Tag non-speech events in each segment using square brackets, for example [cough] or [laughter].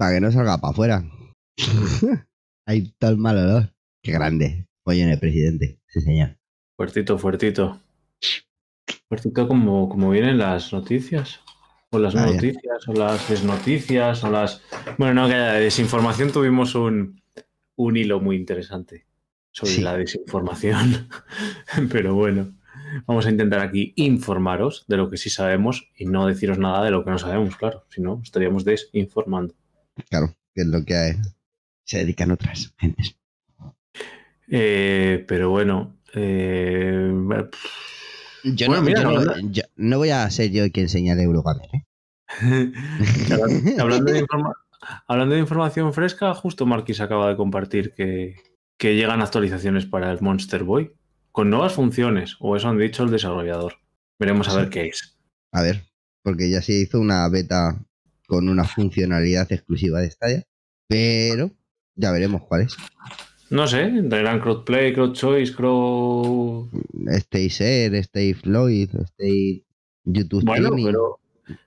Para que no salga para afuera. [laughs] Hay tal mal olor. Qué grande. Oye, en el presidente. Sí, señor. Fuertito, fuertito. Fuertito como, como vienen las noticias. O las Ah, ya. noticias, o las desnoticias, o las. Bueno, no, que de desinformación tuvimos un, un hilo muy interesante sobre Sí. la desinformación. [laughs] Pero bueno, vamos a intentar aquí informaros de lo que sí sabemos y no deciros nada de lo que no sabemos, claro. Si no, estaríamos desinformando. Claro, que es lo que hay. se dedican otras gentes. Eh, pero bueno. eh, Yo, Bueno, no, mira, yo no- hablando- yo- no voy a ser yo quien señale Eurogamer, ¿eh? [laughs] Hablan- hablando, de [laughs] hablando de información fresca, justo Marquis acaba de compartir que, que llegan actualizaciones para el Monster Boy con nuevas funciones, o eso han dicho el desarrollador. Veremos a Sí. ver qué es. A ver, porque ya se hizo una beta con una funcionalidad exclusiva de Stadia, pero ya veremos cuál es. No sé, traerán crossplay, cross choice, cross. Stay Share, Stay Floyd, Stay YouTube Bueno, Streaming. pero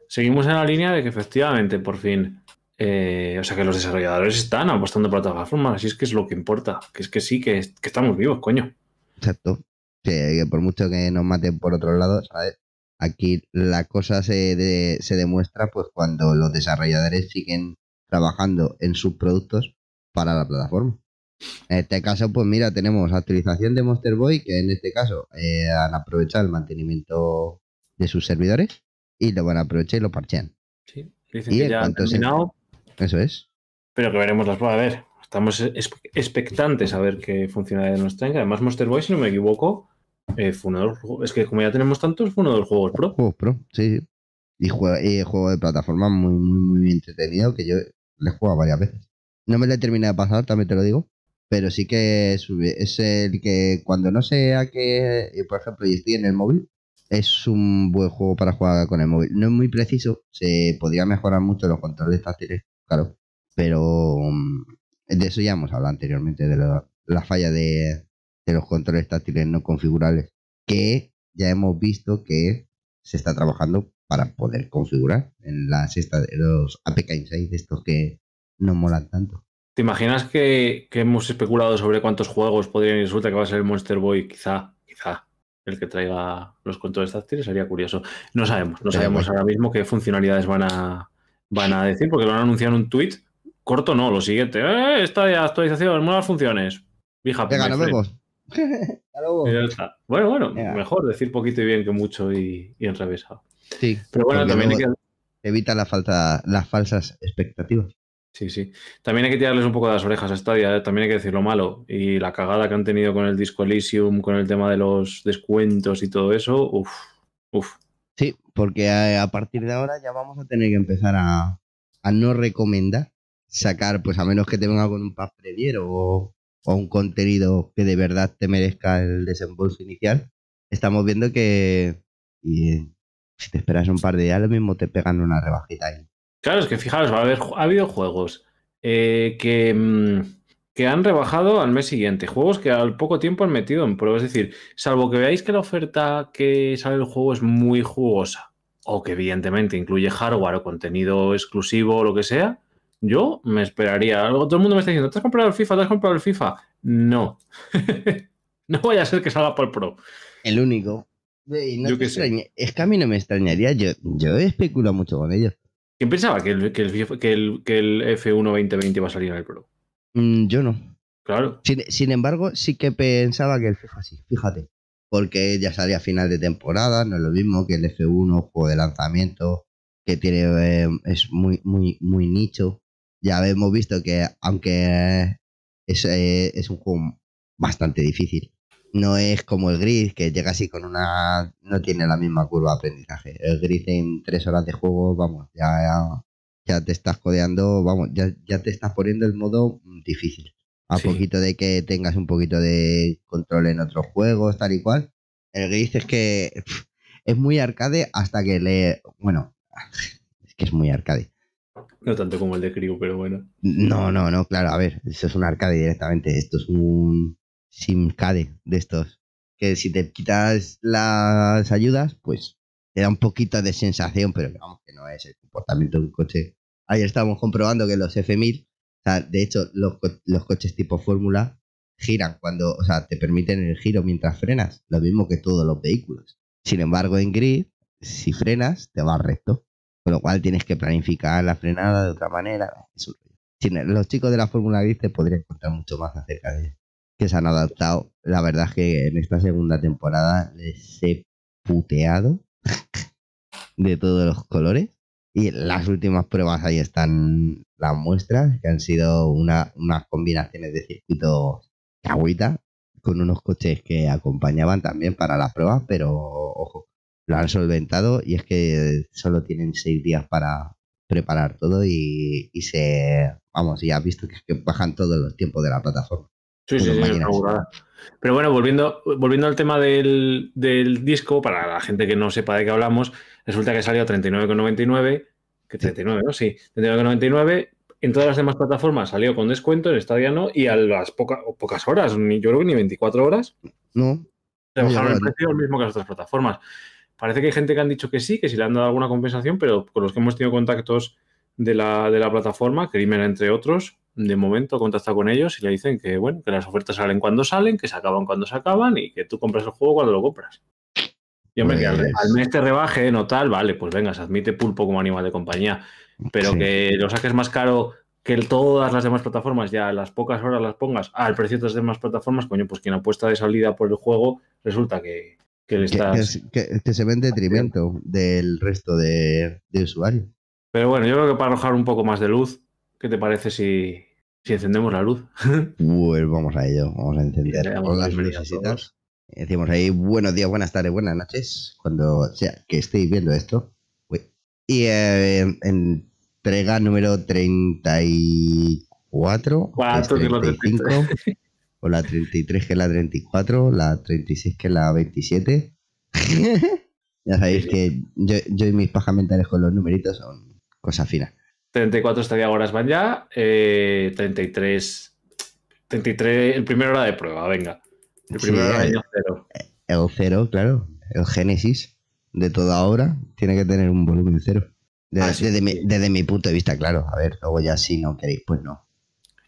seguimos en la línea de que efectivamente, por fin. eh, o sea, que los desarrolladores están apostando por plataformas, así es que es lo que importa. Que es que sí, que, que estamos vivos, coño. Exacto. Sí, que por mucho que nos maten por otro lado, ¿sabes? Aquí la cosa se, de- se demuestra pues cuando los desarrolladores siguen trabajando en sus productos para la plataforma. En este caso, pues mira, tenemos actualización de Monster Boy, que en este caso eh, han aprovechado el mantenimiento de sus servidores y lo van a aprovechar y lo parchean. Sí, dicen Y que ya han se- terminado. Eso es. Pero que veremos las. A ver, estamos es- expectantes a ver qué funcionalidades nos traen. Además, Monster Boy, si no me equivoco, eh, fue uno de los Es que como ya tenemos tantos, fue uno de los juegos pro. Juegos pro, sí. Y, juego, y juego de plataforma muy, muy, muy entretenido que yo le he jugado varias veces. No me lo he terminado de pasar, también te lo digo. Pero sí que es, el que cuando no sé a qué, eh, por ejemplo, y estoy en el móvil, es un buen juego para jugar con el móvil. No es muy preciso, se podría mejorar mucho los controles táctiles, claro. Pero mm, de eso ya hemos hablado anteriormente, de la falla de, de los controles táctiles no configurables. Que ya hemos visto que se está trabajando para poder configurar en las los APK Insight estos que no molan tanto. ¿Te imaginas que, que hemos especulado sobre cuántos juegos podrían ir? Resulta que va a ser el Monster Boy, quizá, quizá, el que traiga los controles táctiles. Sería curioso. No sabemos, no sabemos ahora mismo qué funcionalidades van a, van a decir, porque lo han anunciado en un tweet. Corto no, lo siguiente. ¡Eh! Esta actualización, nuevas funciones. Venga, nos vemos. Hasta luego. Y ya está. Bueno, bueno, Venga. mejor decir poquito y bien que mucho y, y enrevesado. Sí, Pero bueno, también hay, que, evita la falta, las falsas expectativas. sí, sí. también hay que tirarles un poco de las orejas a Stadia, ¿eh? también hay que decir lo malo. Y la cagada que han tenido con el Disco Elysium, con el tema de los descuentos y todo eso, uff, uff. Sí, porque a, a partir de ahora ya vamos a tener que empezar a, a no recomendar sacar, pues a menos que te venga con un pack premier o, o un contenido que de verdad te merezca el desembolso inicial. Estamos viendo que y, si te esperas un par de días, lo mismo te pegan una rebajita ahí. Claro, es que fijaros, va a haber, ha habido juegos eh, que, mm, que han rebajado al mes siguiente, juegos que al poco tiempo han metido en prueba. Es decir, salvo que veáis que la oferta que sale del juego es muy jugosa, o que evidentemente incluye hardware o contenido exclusivo o lo que sea, yo me esperaría. Algo- Todo el mundo me está diciendo, ¿te has comprado el FIFA? ¿Te has comprado el FIFA? No. [laughs] no vaya a ser que salga por el Pro. El único. No Yo extraña- Es que a mí no me extrañaría. Yo, yo especulo mucho con ellos. ¿Quién pensaba que el, que el, que el, que el F1 2020 iba a salir en el Pro? Mm, yo no. Claro. Sin, sin embargo, sí que pensaba que el FIFA sí, fíjate. Porque ya salía a final de temporada, no es lo mismo que el F1, juego de lanzamiento, que tiene eh, es muy, muy, muy nicho. Ya hemos visto que aunque es, eh, es un juego bastante difícil, no es como el Grid, que llega así con una. no tiene la misma curva de aprendizaje. El Grid en tres horas de juego, vamos, ya, ya, ya te estás codeando, vamos, ya, ya te estás poniendo el modo difícil. A Sí. poquito de que tengas un poquito de control en otros juegos, tal y cual. El Grid es que es muy arcade hasta que le. Bueno, es que es muy arcade. No tanto como el de Crew, pero bueno. No, no, no, claro, a ver, eso es un arcade directamente. Esto es un simcade de estos. Que si te quitas las ayudas, pues te da un poquito de sensación, pero vamos, que no es el comportamiento de un coche ahí estamos comprobando que los F1000, o sea, de hecho, los, los coches tipo Fórmula giran cuando, o sea, te permiten el giro mientras frenas, lo mismo que todos los vehículos. Sin embargo, en grid, si frenas, te vas recto, con lo cual tienes que planificar la frenada de otra manera. Los chicos de la Fórmula Grid te podrían contar mucho más acerca de que se han adaptado. La verdad es que en esta segunda temporada les he puteado [laughs] de todos los colores. Y las últimas pruebas ahí están las muestras, que han sido una- unas combinaciones de circuitos agüita, con unos coches que acompañaban también para las pruebas, pero ojo, lo han solventado y es que solo tienen seis días para preparar todo y, y se, vamos, ya has visto que, es que bajan todos los tiempos de la plataforma. Sí, sí, Unos sí, burrada. Pero bueno, volviendo, volviendo al tema del, del disco, para la gente que no sepa de qué hablamos, resulta que salió a 39,99, que 39, ¿no? Sí, 39,99. En todas las demás plataformas salió con descuento, en Stadia no, y a las poca- pocas horas, ni, yo creo que ni 24 horas, No, rebajaron el precio el mismo que las otras plataformas. Parece que hay gente que han dicho que sí, que sí le han dado alguna compensación, pero con los que hemos tenido contactos de la, de la plataforma, Crimen entre otros, de momento he contactado con ellos y le dicen que bueno, que las ofertas salen cuando salen, que se acaban cuando se acaban y que tú compras el juego cuando lo compras. Y hombre, que al, al mes te rebaje, no tal, vale, pues venga, se admite pulpo como animal de compañía. Pero Sí. que lo saques más caro que todas las demás plataformas, ya a las pocas horas las pongas al precio de las demás plataformas, coño, pues quien apuesta de salida por el juego, resulta que, que le estás. que es- que- que se ve en detrimento del resto de, de usuarios. Pero bueno, yo creo que para arrojar un poco más de luz, ¿qué te parece si, si encendemos la luz? [laughs] Pues vamos a ello, vamos a encender la las lucecitas. Decimos ahí buenos días, buenas tardes, buenas noches, cuando sea que estéis viendo esto. Y eh, entrega número 34, o que es Cuatro, que lo 35, [laughs] o la 33 que es la 34, la 36 que es la 27. [laughs] ya sabéis Sí, sí. que yo, yo y mis pajas mentales con los numeritos son cosas finas. 34 estadia horas van ya, eh, 33, 33, el primero hora de prueba, venga. El Sí, primero hora eh. cero. El cero, claro, el génesis de toda obra tiene que tener un volumen cero. Desde, Ah, sí, desde sí. mi, desde mi punto de vista, claro. A ver, luego ya si no queréis, pues no.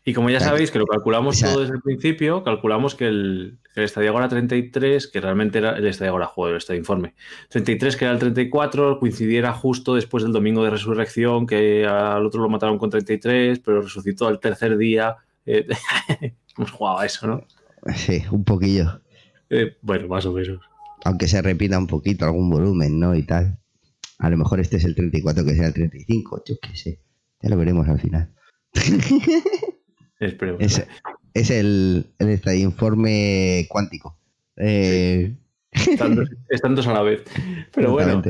Y como ya sabéis que lo calculamos todo desde el principio, calculamos que el, que el Estadio Agora 33, que realmente era el Estadio Agora, joder, este informe, 33 que era el 34, coincidiera justo después del domingo de resurrección, que al otro lo mataron con 33, pero resucitó al tercer día. Eh, [laughs] hemos jugado a eso, ¿no? Sí, un poquillo. Eh, bueno, más o menos. Aunque se repita un poquito algún volumen, ¿no? Y tal. A lo mejor este es el 34, que sea el 35, yo qué sé. Ya lo veremos al final. [laughs] Esperemos. Es, es el, el este informe cuántico. Eh, Están [laughs] dos- están dos a la vez. Pero bueno.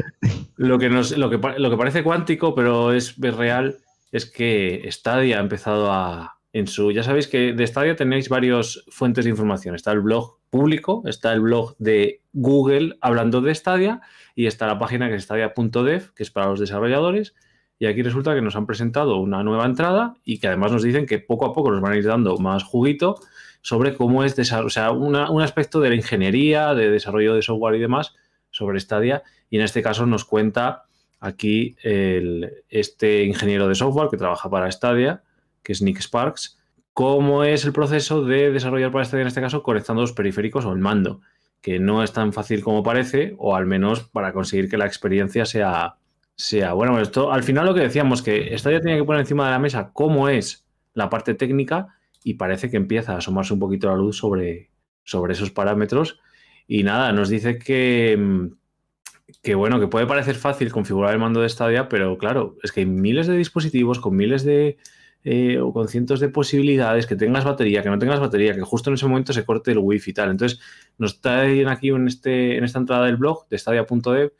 Lo que, nos, lo, que, lo que parece cuántico, pero es, es real, es que Stadia ha empezado a. En su, ya sabéis que de Stadia tenéis varias fuentes de información. Está el blog público, está el blog de Google hablando de Stadia y está la página que es stadia.dev, que es para los desarrolladores. Y aquí resulta que nos han presentado una nueva entrada y que además nos dicen que poco a poco nos van a ir dando más juguito sobre cómo es o sea, una- un aspecto de la ingeniería, de desarrollo de software y demás sobre Stadia. Y en este caso nos cuenta aquí este ingeniero de software que trabaja para Stadia, que es Nick Sparks, cómo es el proceso de desarrollar para Stadia en este caso conectando los periféricos o el mando, que no es tan fácil como parece, o al menos para conseguir que la experiencia sea, sea bueno, esto al final lo que decíamos, que Stadia tenía que poner encima de la mesa cómo es la parte técnica y parece que empieza a asomarse un poquito la luz sobre, sobre esos parámetros. Y nada, nos dice que, mm, que bueno, que puede parecer fácil configurar el mando de Stadia, pero claro, es que hay miles de dispositivos con miles de eh, o con cientos de posibilidades, que tengas batería, que no tengas batería, que justo en ese momento se corte el wifi y tal. Entonces, nos traen aquí en, este, en esta entrada del blog de stadia.dev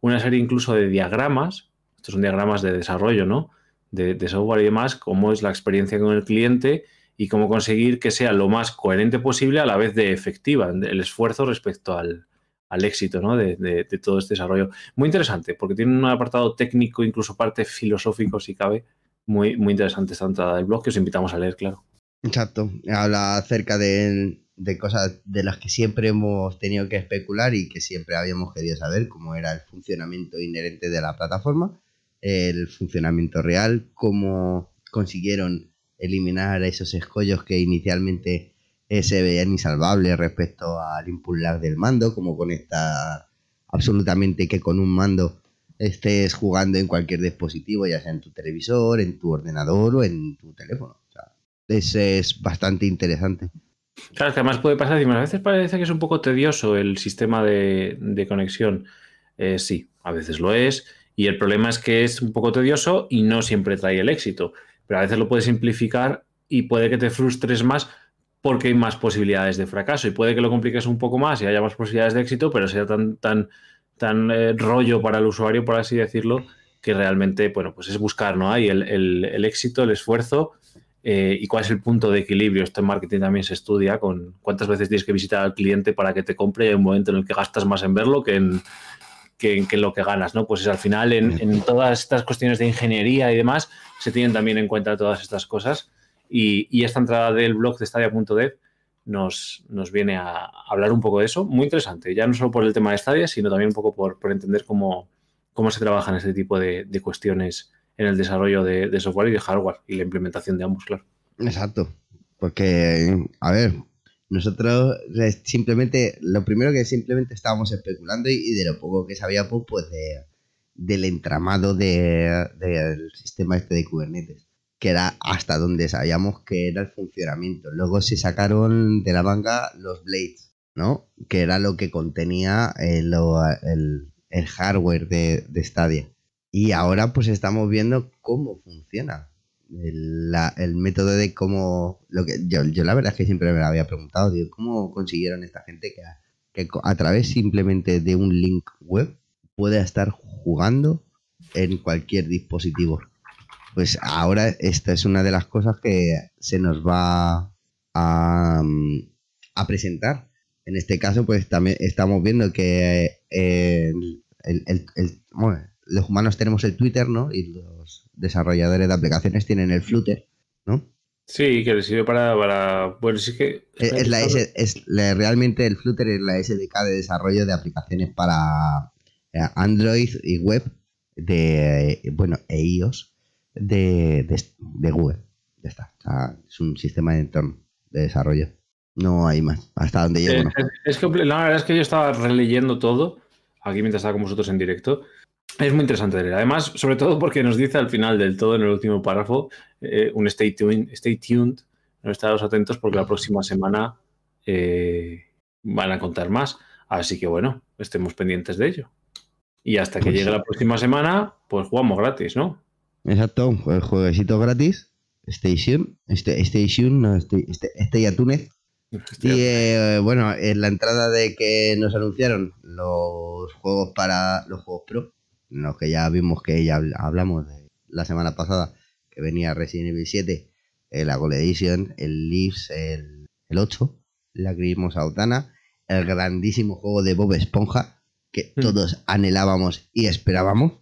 una serie incluso de diagramas, estos son diagramas de desarrollo, ¿no? De, software y demás, cómo es la experiencia con el cliente y cómo conseguir que sea lo más coherente posible a la vez de efectiva el esfuerzo respecto al, al éxito ¿no? de, de, de, todo este desarrollo. Muy interesante, porque tiene un apartado técnico, incluso parte filosófico, si cabe. Muy, muy interesante esta entrada del blog que os invitamos a leer, claro. Exacto. Habla acerca de, de, cosas de las que siempre hemos tenido que especular y que siempre habíamos querido saber, cómo era el funcionamiento inherente de la plataforma. el funcionamiento real, cómo consiguieron eliminar esos escollos que inicialmente eh, se veían insalvables respecto al input lag del mando, como conectar absolutamente que con un mando estés jugando en cualquier dispositivo, ya sea en tu televisor, en tu ordenador o en tu teléfono. Sea, es bastante interesante. Claro, que además puede pasar, a veces parece que es un poco tedioso el sistema de, conexión. Eh, sí, a veces lo es. Y el problema es que es un poco tedioso y no siempre trae el éxito. Pero a veces lo puedes simplificar y puede que te frustres más porque hay más posibilidades de fracaso. Y puede que lo compliques un poco más y haya más posibilidades de éxito, pero sea tan, tan tan eh, rollo para el usuario, por así decirlo, que realmente, bueno, pues es buscar, ¿no? Hay el, éxito, el esfuerzo eh, y cuál es el punto de equilibrio. Esto en marketing también se estudia con cuántas veces tienes que visitar al cliente para que te compre y hay un momento en el que gastas más en verlo que en, que, lo que ganas, ¿no? Pues es al final en, todas estas cuestiones de ingeniería y demás se tienen también en cuenta todas estas cosas y, y esta entrada del blog de Stadia.dev nos, nos viene a hablar un poco de eso. Muy interesante, ya no solo por el tema de Stadia, sino también un poco por, entender cómo, cómo se trabajan este tipo de, cuestiones en el desarrollo de, software y de hardware y la implementación de ambos, claro. Exacto, porque, a ver, nosotros simplemente, lo primero que simplemente estábamos especulando y, de lo poco que sabíamos, pues de, del entramado del sistema este de Kubernetes que era hasta donde sabíamos que era el funcionamiento. Luego se sacaron de la manga los Blades, ¿no? Que era lo que contenía el, hardware de, de, Stadia. Y ahora pues estamos viendo cómo funciona. El, método de cómo... Lo que, yo, la verdad es que siempre me lo había preguntado, digo, ¿cómo consiguieron esta gente que a través simplemente de un link web pueda estar jugando en cualquier dispositivo? Pues ahora esta es una de las cosas que se nos va a, presentar. En este caso, pues también estamos viendo que eh, los humanos tenemos el Twitter, ¿no? Y los desarrolladores de aplicaciones tienen el Flutter, ¿no? Sí, que les sirve para, para bueno, sí que es, la es realmente el Flutter es la SDK de desarrollo de aplicaciones para eh, Android y web de bueno e iOS de, Google. Ya está. es un sistema de entorno de desarrollo. No hay más. Hasta donde llego. Eh, es, que la verdad es que yo estaba releyendo todo aquí mientras estaba con vosotros en directo. Es muy interesante leer. Además, sobre todo porque nos dice al final del todo, en el último párrafo, eh, un stay tuned, stay tuned. No estados atentos porque la próxima semana eh, van a contar más. Así que bueno, estemos pendientes de ello. Y hasta que pues llegue la próxima semana, pues jugamos gratis, ¿no? Exacto, el jueguecito gratis. Station, este, Station, no, este, este, este y Túnez. Y eh, bueno, en la entrada de que nos anunciaron los juegos para los juegos Pro, los que ya vimos que ya hablamos de la semana pasada, que venía Resident Evil 7, la Gold Edition, el Leaves, el, el 8, la a Autana, el grandísimo juego de Bob Esponja, que hmm. todos anhelábamos y esperábamos.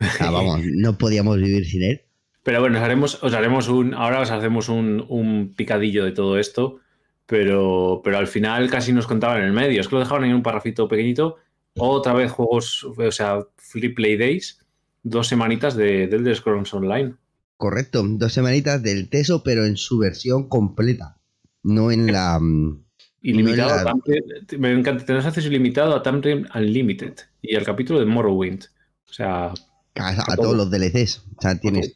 [laughs] vamos, no podíamos vivir sin él. Pero bueno, os haremos, os haremos un. Ahora os hacemos un, picadillo de todo esto. Pero, pero al final casi nos contaban en el medio. Es que lo dejaron en un parrafito pequeñito. Otra vez juegos, o sea, Flip Play Days. Dos semanitas de, del The Scrolls Online. Correcto, dos semanitas del Teso, pero en su versión completa. No en la. Mm, ilimitado. me encanta. Tenemos acceso ilimitado a Tamriel Unlimited y al capítulo de Morrowind. O sea, a, todos los DLCs. O sea, tienes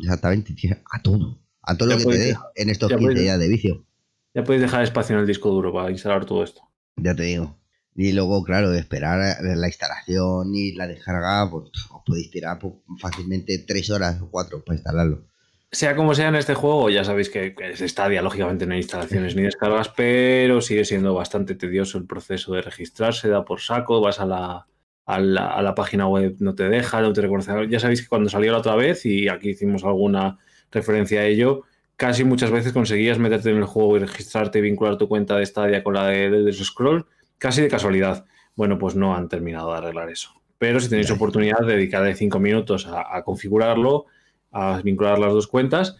exactamente a todo. A todo lo que te dé en estos 15 días de vicio. Ya podéis dejar espacio en el disco duro para instalar todo esto. Ya te digo. Y luego, claro, de esperar la instalación y la descarga, pues os podéis tirar pues, fácilmente 3 horas o 4 para instalarlo. Sea como sea en este juego, ya sabéis que, es Stadia, lógicamente no hay instalaciones ni descargas, pero sigue siendo bastante tedioso el proceso de registrarse, da por saco, vas a la, a la, página web no te deja, no te reconoce. Ya sabéis que cuando salió la otra vez, y aquí hicimos alguna referencia a ello, casi muchas veces conseguías meterte en el juego y registrarte y vincular tu cuenta de Stadia con la de, de, Scroll, casi de casualidad. Bueno, pues no han terminado de arreglar eso. Pero si tenéis oportunidad, dedicarle cinco minutos a, configurarlo, a vincular las dos cuentas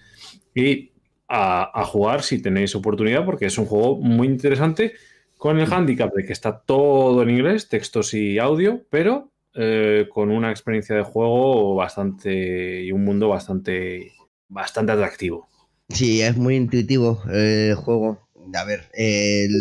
y a, a jugar si tenéis oportunidad, porque es un juego muy interesante con el handicap de que está todo en inglés, textos y audio, pero eh, con una experiencia de juego bastante y un mundo bastante, bastante atractivo. Sí, es muy intuitivo el juego. A ver,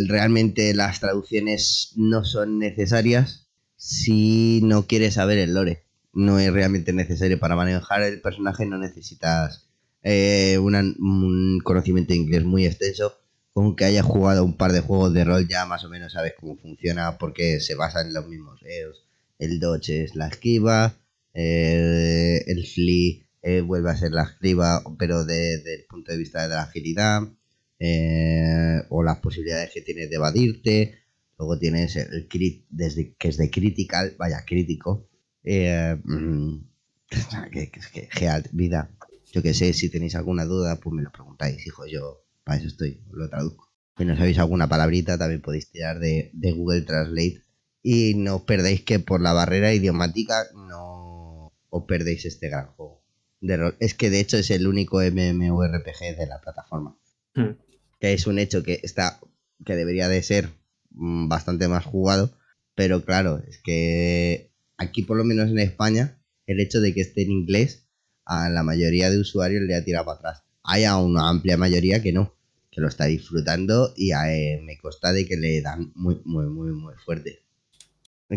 realmente las traducciones no son necesarias si no quieres saber el lore. No es realmente necesario para manejar el personaje, no necesitas eh, un conocimiento de inglés muy extenso. Con que hayas jugado un par de juegos de rol ya más o menos sabes cómo funciona porque se basa en los mismos. el dodge es la esquiva, eh, el flee eh, vuelve a ser la esquiva, pero desde el punto de vista de la agilidad. O las posibilidades que tienes de evadirte. Luego tienes el crit, desde, que es de critical, vaya, crítico. Eh, mm, [laughs] que, que, vida. Yo que sé, si tenéis alguna duda, pues me lo preguntáis, hijo. Yo para eso estoy, lo traduzco. Si no sabéis alguna palabrita, también podéis tirar de, Google Translate. Y no os perdáis que por la barrera idiomática no os perdéis este gran juego. Es que de hecho es el único MMORPG de la plataforma. Hmm. Que es un hecho que está. que debería de ser Mm, bastante más jugado, pero claro, es que aquí por lo menos en España, el hecho de que esté en inglés a la mayoría de usuarios le ha tirado para atrás. Hay a una amplia mayoría que no, que lo está disfrutando y eh, me consta de que le dan muy, muy, muy, muy fuerte.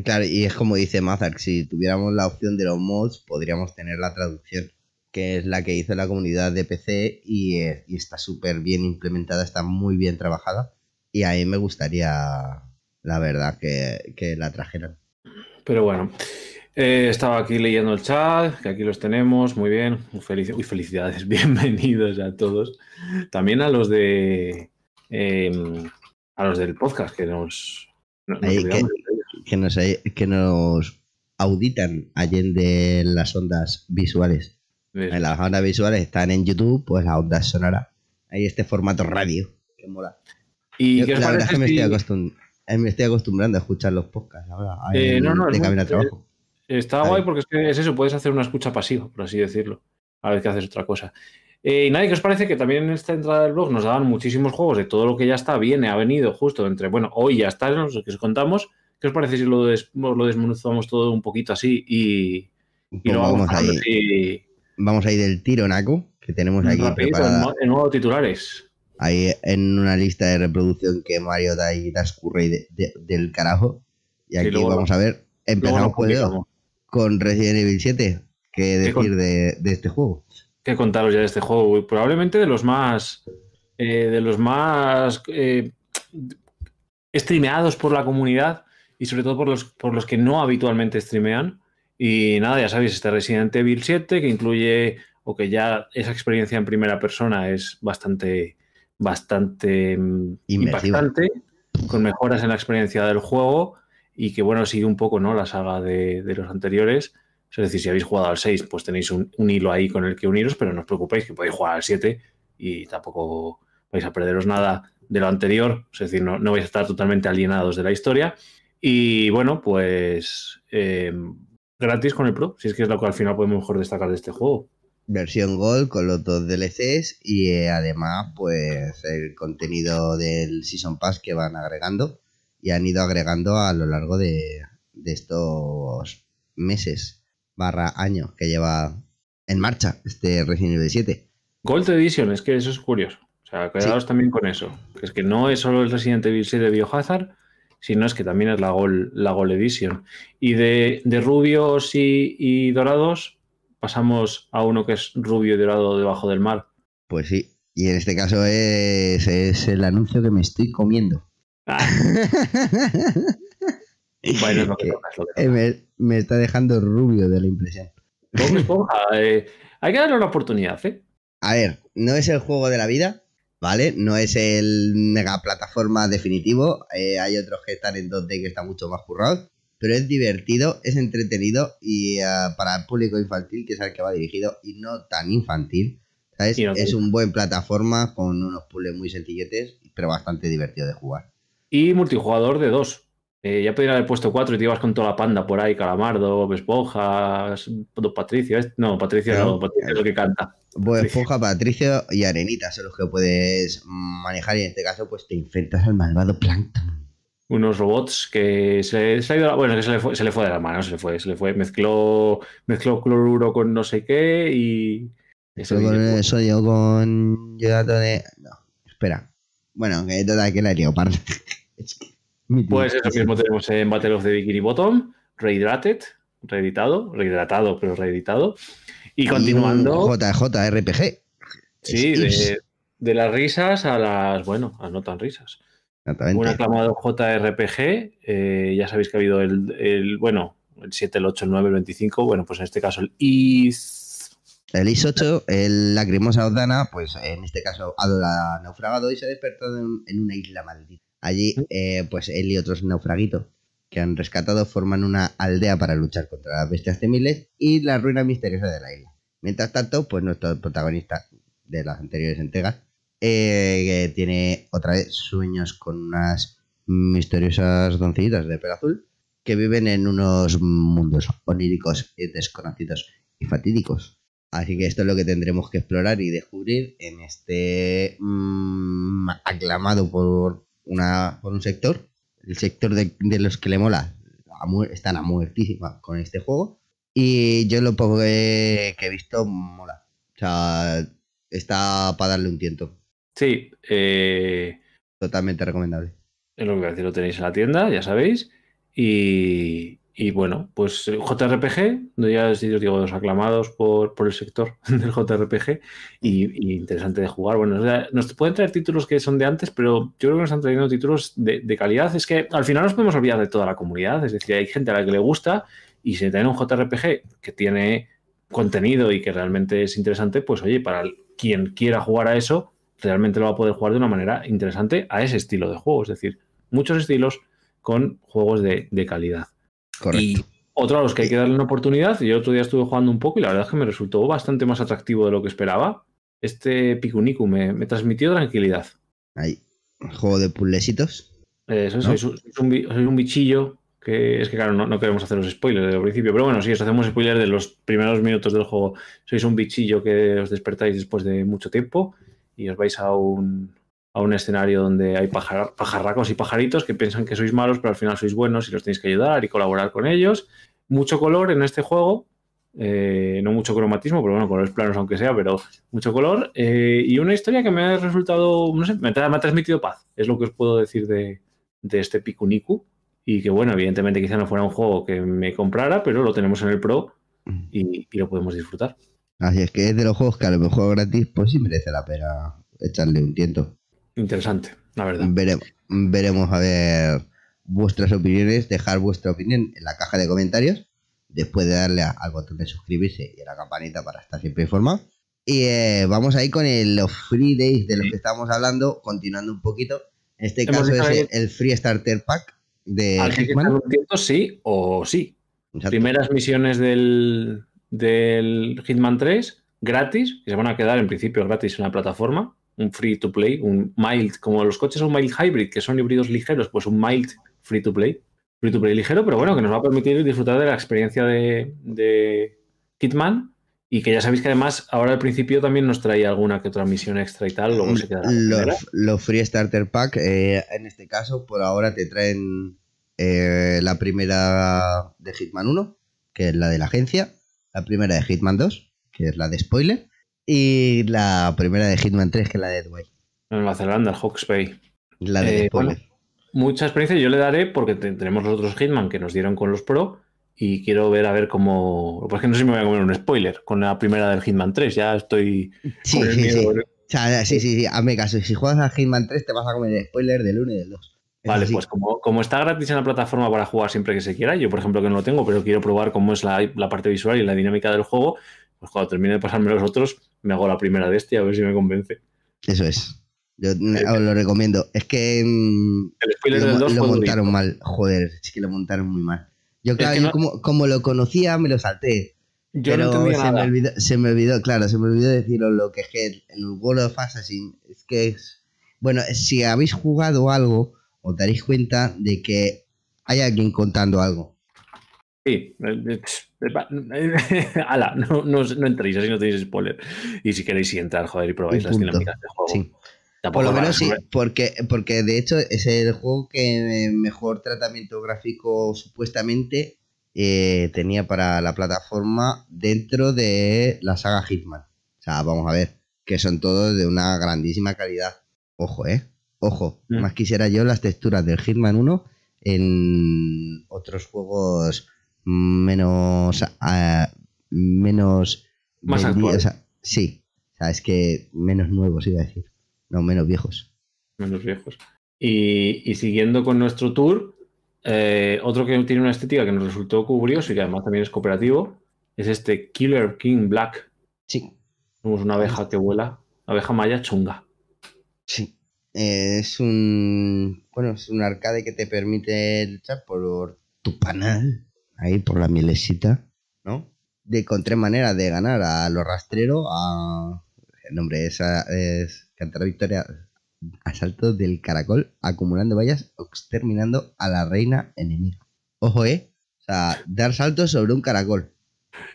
Claro, y es como dice Mazark, si tuviéramos la opción de los mods, podríamos tener la traducción, que es la que hizo la comunidad de PC y, eh, y está súper bien implementada, está muy bien trabajada y ahí me gustaría, la verdad, que, la trajeran. Pero bueno, eh, estaba aquí leyendo el chat, que aquí los tenemos, muy bien. felicidades, [laughs] bienvenidos a todos. También a los de em, a los del podcast que nos, que, nos que nos auditan allende las ondas visuales. En las ondas visuales están en YouTube, pues las ondas sonoras. Hay este formato radio que mola. ¿Y qué la verdad es que me, estoy eh, me, estoy acostumbrando a escuchar los podcasts ahora. Eh, no, no, de camino trabajo. Está guay porque es, que es eso, puedes hacer una escucha pasiva, por así decirlo, a vez que haces otra cosa. Eh, y nadie, ¿qué os parece que también en esta entrada del blog nos daban muchísimos juegos de todo lo que ya está, viene, ha venido justo entre, bueno, hoy ya está, los que os contamos. ¿Qué os parece si lo, lo desmenuzamos todo un poquito así y, y lo vamos, a ir, vamos a ir del tiro, Naco, que tenemos aquí. preparado. en nuevos titulares ahí en una lista de reproducción que Mario da y Curry del carajo. Y aquí vamos a ver, empezamos con Resident Evil 7. ¿Qué decir de, este juego? ¿Qué contaros ya de este juego? Probablemente de los más. Eh, de los más. Eh, streameados por la comunidad y sobre todo por los, por los que no habitualmente streamean. Y nada, ya sabéis, este Resident Evil 7 que incluye o que ya esa experiencia en primera persona es bastante bastante mm, impactante, con mejoras en la experiencia del juego y que, bueno, sigue un poco ¿no? la saga de, los anteriores. Es decir, si habéis jugado al 6, pues tenéis un, hilo ahí con el que uniros, pero no os preocupéis que podéis jugar al 7 y tampoco vais a perderos nada de lo anterior. Es decir, no, no vais a estar totalmente alienados de la historia. Y bueno, pues eh, gratis con el Pro, si es que es lo que al final podemos mejor destacar de este juego versión Gold con los dos DLCs y eh, además pues el contenido del Season Pass que van agregando y han ido agregando a lo largo de, estos meses barra años que lleva en marcha este Resident Evil 7. Gold Edition, es que eso es curioso. O sea, quedaos también con eso. Que es que no es solo el Resident Evil 7 de Biohazard, sino es que también es la Gold, la Gold Edition. Y de, rubios y dorados, pasamos a uno que es rubio y dorado debajo del mar. Pues sí, y en este caso es, es el anuncio que me estoy comiendo. Ah. [laughs] bueno, es lo que, Me, está dejando rubio de la impresión. Eh, hay que darle una oportunidad, ¿eh? A ver, no es el juego de la vida, ¿vale? No es el mega plataforma definitivo. Eh, hay otros que están en 2D que están mucho más currados pero es divertido, es entretenido y ah, para el público infantil, que es al que va dirigido, y no tan infantil, ¿sabes? es un buen plataforma con unos puzzles muy sencilletes, pero bastante divertido de jugar. Y multijugador de dos. Eh, ya podrían haber puesto cuatro y te ibas con toda la panda por ahí, Calamardo, Esponjas, Patricio. No, Patricio no, Patricio es lo que canta. Bob Esponja, Patricio y Arenita son los que puedes manejar y en este caso pues te enfrentas al malvado Plankton unos robots que se, se, le, bueno, que se le, fue, se le fue de la mano, se le fue, se le fue, mezcló, mezcló cloruro con no sé qué y... Eso con el sodio con hidrato de... No, espera. Bueno, que toda que la [laughs] pues eso mismo tenemos en Battle of the Bikini Bottom, Rehydrated, reeditado, rehidratado, pero reeditado. Y, continuando... JJRPG. Sí, de, de, las risas a las, bueno, a no tan risas. Un aclamado JRPG, eh, ya sabéis que ha habido el, el, bueno, el 7, el 8, el 9, el 25, bueno, pues en este caso el IS... El IS-8, el Lacrimosa Odana, pues en este caso ha naufragado y se ha despertado en, una isla maldita. Allí, eh, pues él y otros naufraguitos que han rescatado forman una aldea para luchar contra las bestias temibles y la ruina misteriosa de la isla. Mientras tanto, pues nuestro protagonista de las anteriores entregas eh, que tiene otra vez sueños con unas misteriosas doncillitas de pelo azul que viven en unos mundos oníricos y desconocidos y fatídicos. Así que esto es lo que tendremos que explorar y descubrir en este mmm, aclamado por, una, por un sector, el sector de, de los que le mola, están a muertísima con este juego. Y yo lo poco que, que he visto mola. O sea, está para darle un tiento. Sí. Eh, Totalmente recomendable. Es lo que voy a decir, lo tenéis en la tienda, ya sabéis. Y, y bueno, pues JRPG, ya os digo, los aclamados por, el sector [laughs] del JRPG y, interesante de jugar. Bueno, nos pueden traer títulos que son de antes, pero yo creo que nos están trayendo títulos de, de, calidad. Es que al final nos podemos olvidar de toda la comunidad, es decir, hay gente a la que le gusta y si traen un JRPG que tiene contenido y que realmente es interesante, pues oye, para quien quiera jugar a eso, realmente lo va a poder jugar de una manera interesante a ese estilo de juego. Es decir, muchos estilos con juegos de, calidad. Correcto. Y otro a los que hay que darle una oportunidad, yo otro día estuve jugando un poco y la verdad es que me resultó bastante más atractivo de lo que esperaba. Este Picunicu me, me transmitió tranquilidad. Ahí, juego de puzzlecitos. Eso, ¿no? sois, un, un, bichillo que es que, claro, no, no, queremos hacer los spoilers desde el principio, pero bueno, si os hacemos spoilers de los primeros minutos del juego. Sois un bichillo que os despertáis después de mucho tiempo y os vais a un, a un escenario donde hay pajar, pajarracos y pajaritos que piensan que sois malos, pero al final sois buenos y los tenéis que ayudar y colaborar con ellos. Mucho color en este juego, eh, no mucho cromatismo, pero bueno, colores planos aunque sea, pero mucho color. Eh, y una historia que me ha resultado, no sé, me, ha transmitido paz, es lo que os puedo decir de, de este Pikuniku. Y que bueno, evidentemente quizá no fuera un juego que me comprara, pero lo tenemos en el Pro y, y lo podemos disfrutar. Así es que es de los juegos que a lo mejor gratis, pues sí merece la pena echarle un tiento. Interesante, la verdad. Veremos, veremos a ver vuestras opiniones, dejar vuestra opinión en la caja de comentarios, después de darle al botón de suscribirse y a la campanita para estar siempre informado. Y eh, vamos ahí con el, los free days de los que estamos hablando, continuando un poquito. En este caso es el, el, Free Starter Pack de Hitman. sí o sí. Exacto. Primeras misiones del, del Hitman 3 gratis, que se van a quedar en principio gratis en la plataforma, un free to play, un mild, como los coches son mild hybrid, que son híbridos ligeros, pues un mild free to play, free to play ligero, pero bueno, que nos va a permitir disfrutar de la experiencia de, de Hitman y que ya sabéis que además ahora al principio también nos traía alguna que otra misión extra y tal, luego se quedará. Los, los Free Starter Pack, eh, en este caso, por ahora te traen eh, la primera de Hitman 1, que es la de la agencia, la primera de Hitman 2, que es la de spoiler, y la primera de Hitman 3, que es la de. En Nueva Zelanda, el Hawks Bay. La de eh. Bueno, mucha experiencia yo le daré porque tenemos los otros Hitman que nos dieron con los Pro y quiero ver a ver cómo. Pues que no sé si me voy a comer un spoiler con la primera del Hitman 3, ya estoy. Sí, sí, sí. O sea, sí, sí, sí, hazme caso. Si juegas a Hitman 3, te vas a comer el spoiler del 1 y del 2. Vale, pues como, como, está gratis en la plataforma para jugar siempre que se quiera, yo por ejemplo que no lo tengo, pero quiero probar cómo es la, la parte visual y la dinámica del juego, pues cuando termine de pasarme los otros, me hago la primera de este a ver si me convence. Eso es. Yo os lo recomiendo. Es que mmm, el lo, del 2 lo montaron mal. Joder, es que lo montaron muy mal. Yo, claro, es que no... yo como, como, lo conocía, me lo salté. Yo pero no entendía se, nada. Me olvidó, se me olvidó, claro, se me olvidó deciros lo que es que el World of Assassin es que es. Bueno, si habéis jugado algo, os daréis cuenta de que hay alguien contando algo. Sí, [laughs] ala, no, no, no, entréis, así no tenéis spoiler. Y si queréis entrar, joder, y probáis las dinámicas de juego. Sí. Por lo menos sí, porque, porque de hecho es el juego que mejor tratamiento gráfico supuestamente eh, tenía para la plataforma dentro de la saga Hitman. O sea, vamos a ver, que son todos de una grandísima calidad. Ojo, ¿eh? Ojo, mm. más quisiera yo las texturas del Hitman 1 en otros juegos menos... Menos... Más sí, o sea, es que menos nuevos iba a decir. No, menos viejos. Menos viejos. Y, siguiendo con nuestro tour, eh, otro que tiene una estética que nos resultó curioso y que además también es cooperativo, es este Killer King Black. Sí. Somos una abeja que vuela, abeja maya chunga. Sí. es un. Bueno, es un arcade que te permite luchar por tu panal, ahí por la mielecita, ¿no? De con tres maneras de ganar a los rastreros, a el nombre es, es cantar victoria asalto del caracol, acumulando vallas o exterminando a la reina enemiga. Ojo, ¿eh? O sea, dar saltos sobre un caracol.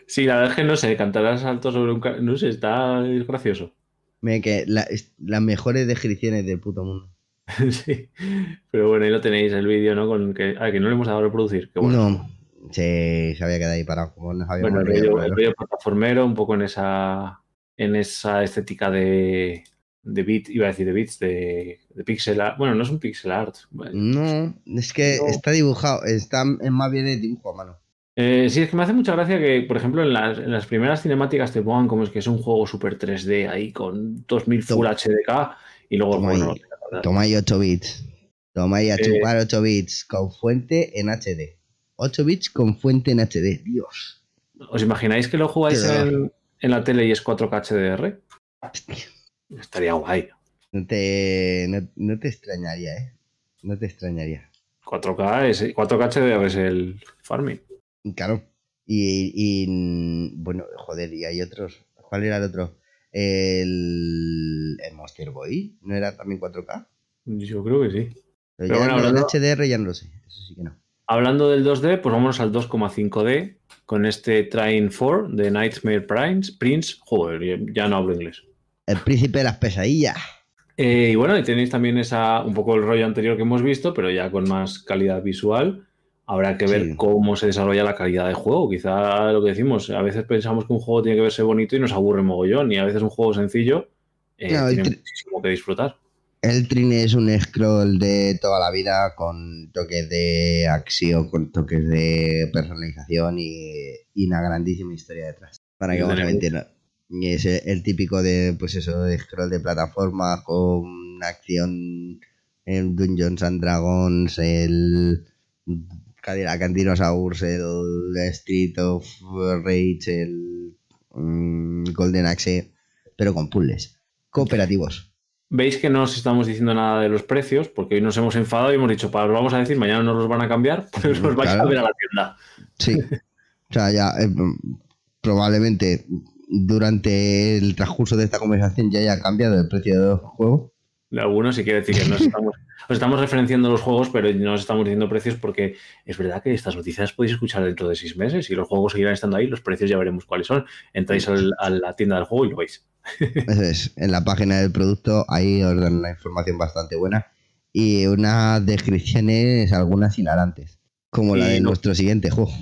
Sí, la verdad es que no sé, cantar saltos sobre un caracol, no sé, está gracioso. Mira que las mejores descripciones del puto mundo. [laughs] sí, pero bueno, ahí lo tenéis el vídeo, ¿no? Con que, ah, que no le hemos dado a reproducir. No, se, había quedado ahí parado. Como bueno, el vídeo plataformero, un poco en esa en esa estética de, de bit, iba a decir de bits, de, de pixel art. Bueno, no es un pixel art. no, es que está dibujado, está más bien de dibujo a mano. Eh, sí, es que me hace mucha gracia que, por ejemplo, en las, primeras cinemáticas te pongan como es que es un juego super 3D ahí con 2000 Full HDK y luego, toma bueno, toma ahí 8 bits. Toma ahí a eh, chupar 8 bits con fuente en HD. 8 bits con fuente en HD, Dios. ¿Os imagináis que lo jugáis en, en la tele y es 4K HDR. Estaría guay. No te, no, te extrañaría, ¿eh? No te extrañaría. 4K, es, 4K HDR es el farming. Claro. Y, bueno, joder, y hay otros. ¿Cuál era el otro? El, el Monster Boy, ¿no era también 4K? Yo creo que sí. Pero, bueno, hablando, de HDR ya no lo sé, eso sí que no. Hablando del 2D, pues vámonos al 2,5D, con este Train 4 de Nightmare Prince. Prince, joder, ya no hablo inglés. El príncipe de las pesadillas. Eh, y bueno, y tenéis también esa, un poco el rollo anterior que hemos visto, pero ya con más calidad visual. Habrá que ver cómo se desarrolla la calidad de juego. Quizá lo que decimos, a veces pensamos que un juego tiene que verse bonito y nos aburre mogollón. Y a veces un juego sencillo eh, tiene muchísimo que disfrutar. El Trine es un scroll de toda la vida con toques de acción, con toques de personalización y, una grandísima historia detrás. Para que vamos a mentir. Y es el típico de, pues eso, de scroll de plataforma con acción en Dungeons and Dragons, el Cadillac and Dinosaurs, el Street of Rage, el mm, Golden Axe, pero con puzzles cooperativos. Veis que no os estamos diciendo nada de los precios, porque hoy nos hemos enfadado y hemos dicho, para los vamos a decir, mañana no los van a cambiar, [laughs] pues os vais a ver a la tienda. Sí. [laughs] O sea, ya eh, probablemente durante el transcurso de esta conversación ya haya cambiado el precio de los juegos. De algunos sí quiere decir que nos estamos, os estamos referenciando los juegos, pero no os estamos diciendo precios porque es verdad que estas noticias podéis escuchar dentro de seis meses y los juegos seguirán estando ahí, los precios ya veremos cuáles son. Entráis a la tienda del juego y lo veis. [laughs] Eso es, en la página del producto ahí os dan una información bastante buena y unas descripciones algunas hilarantes, como la de nuestro siguiente juego.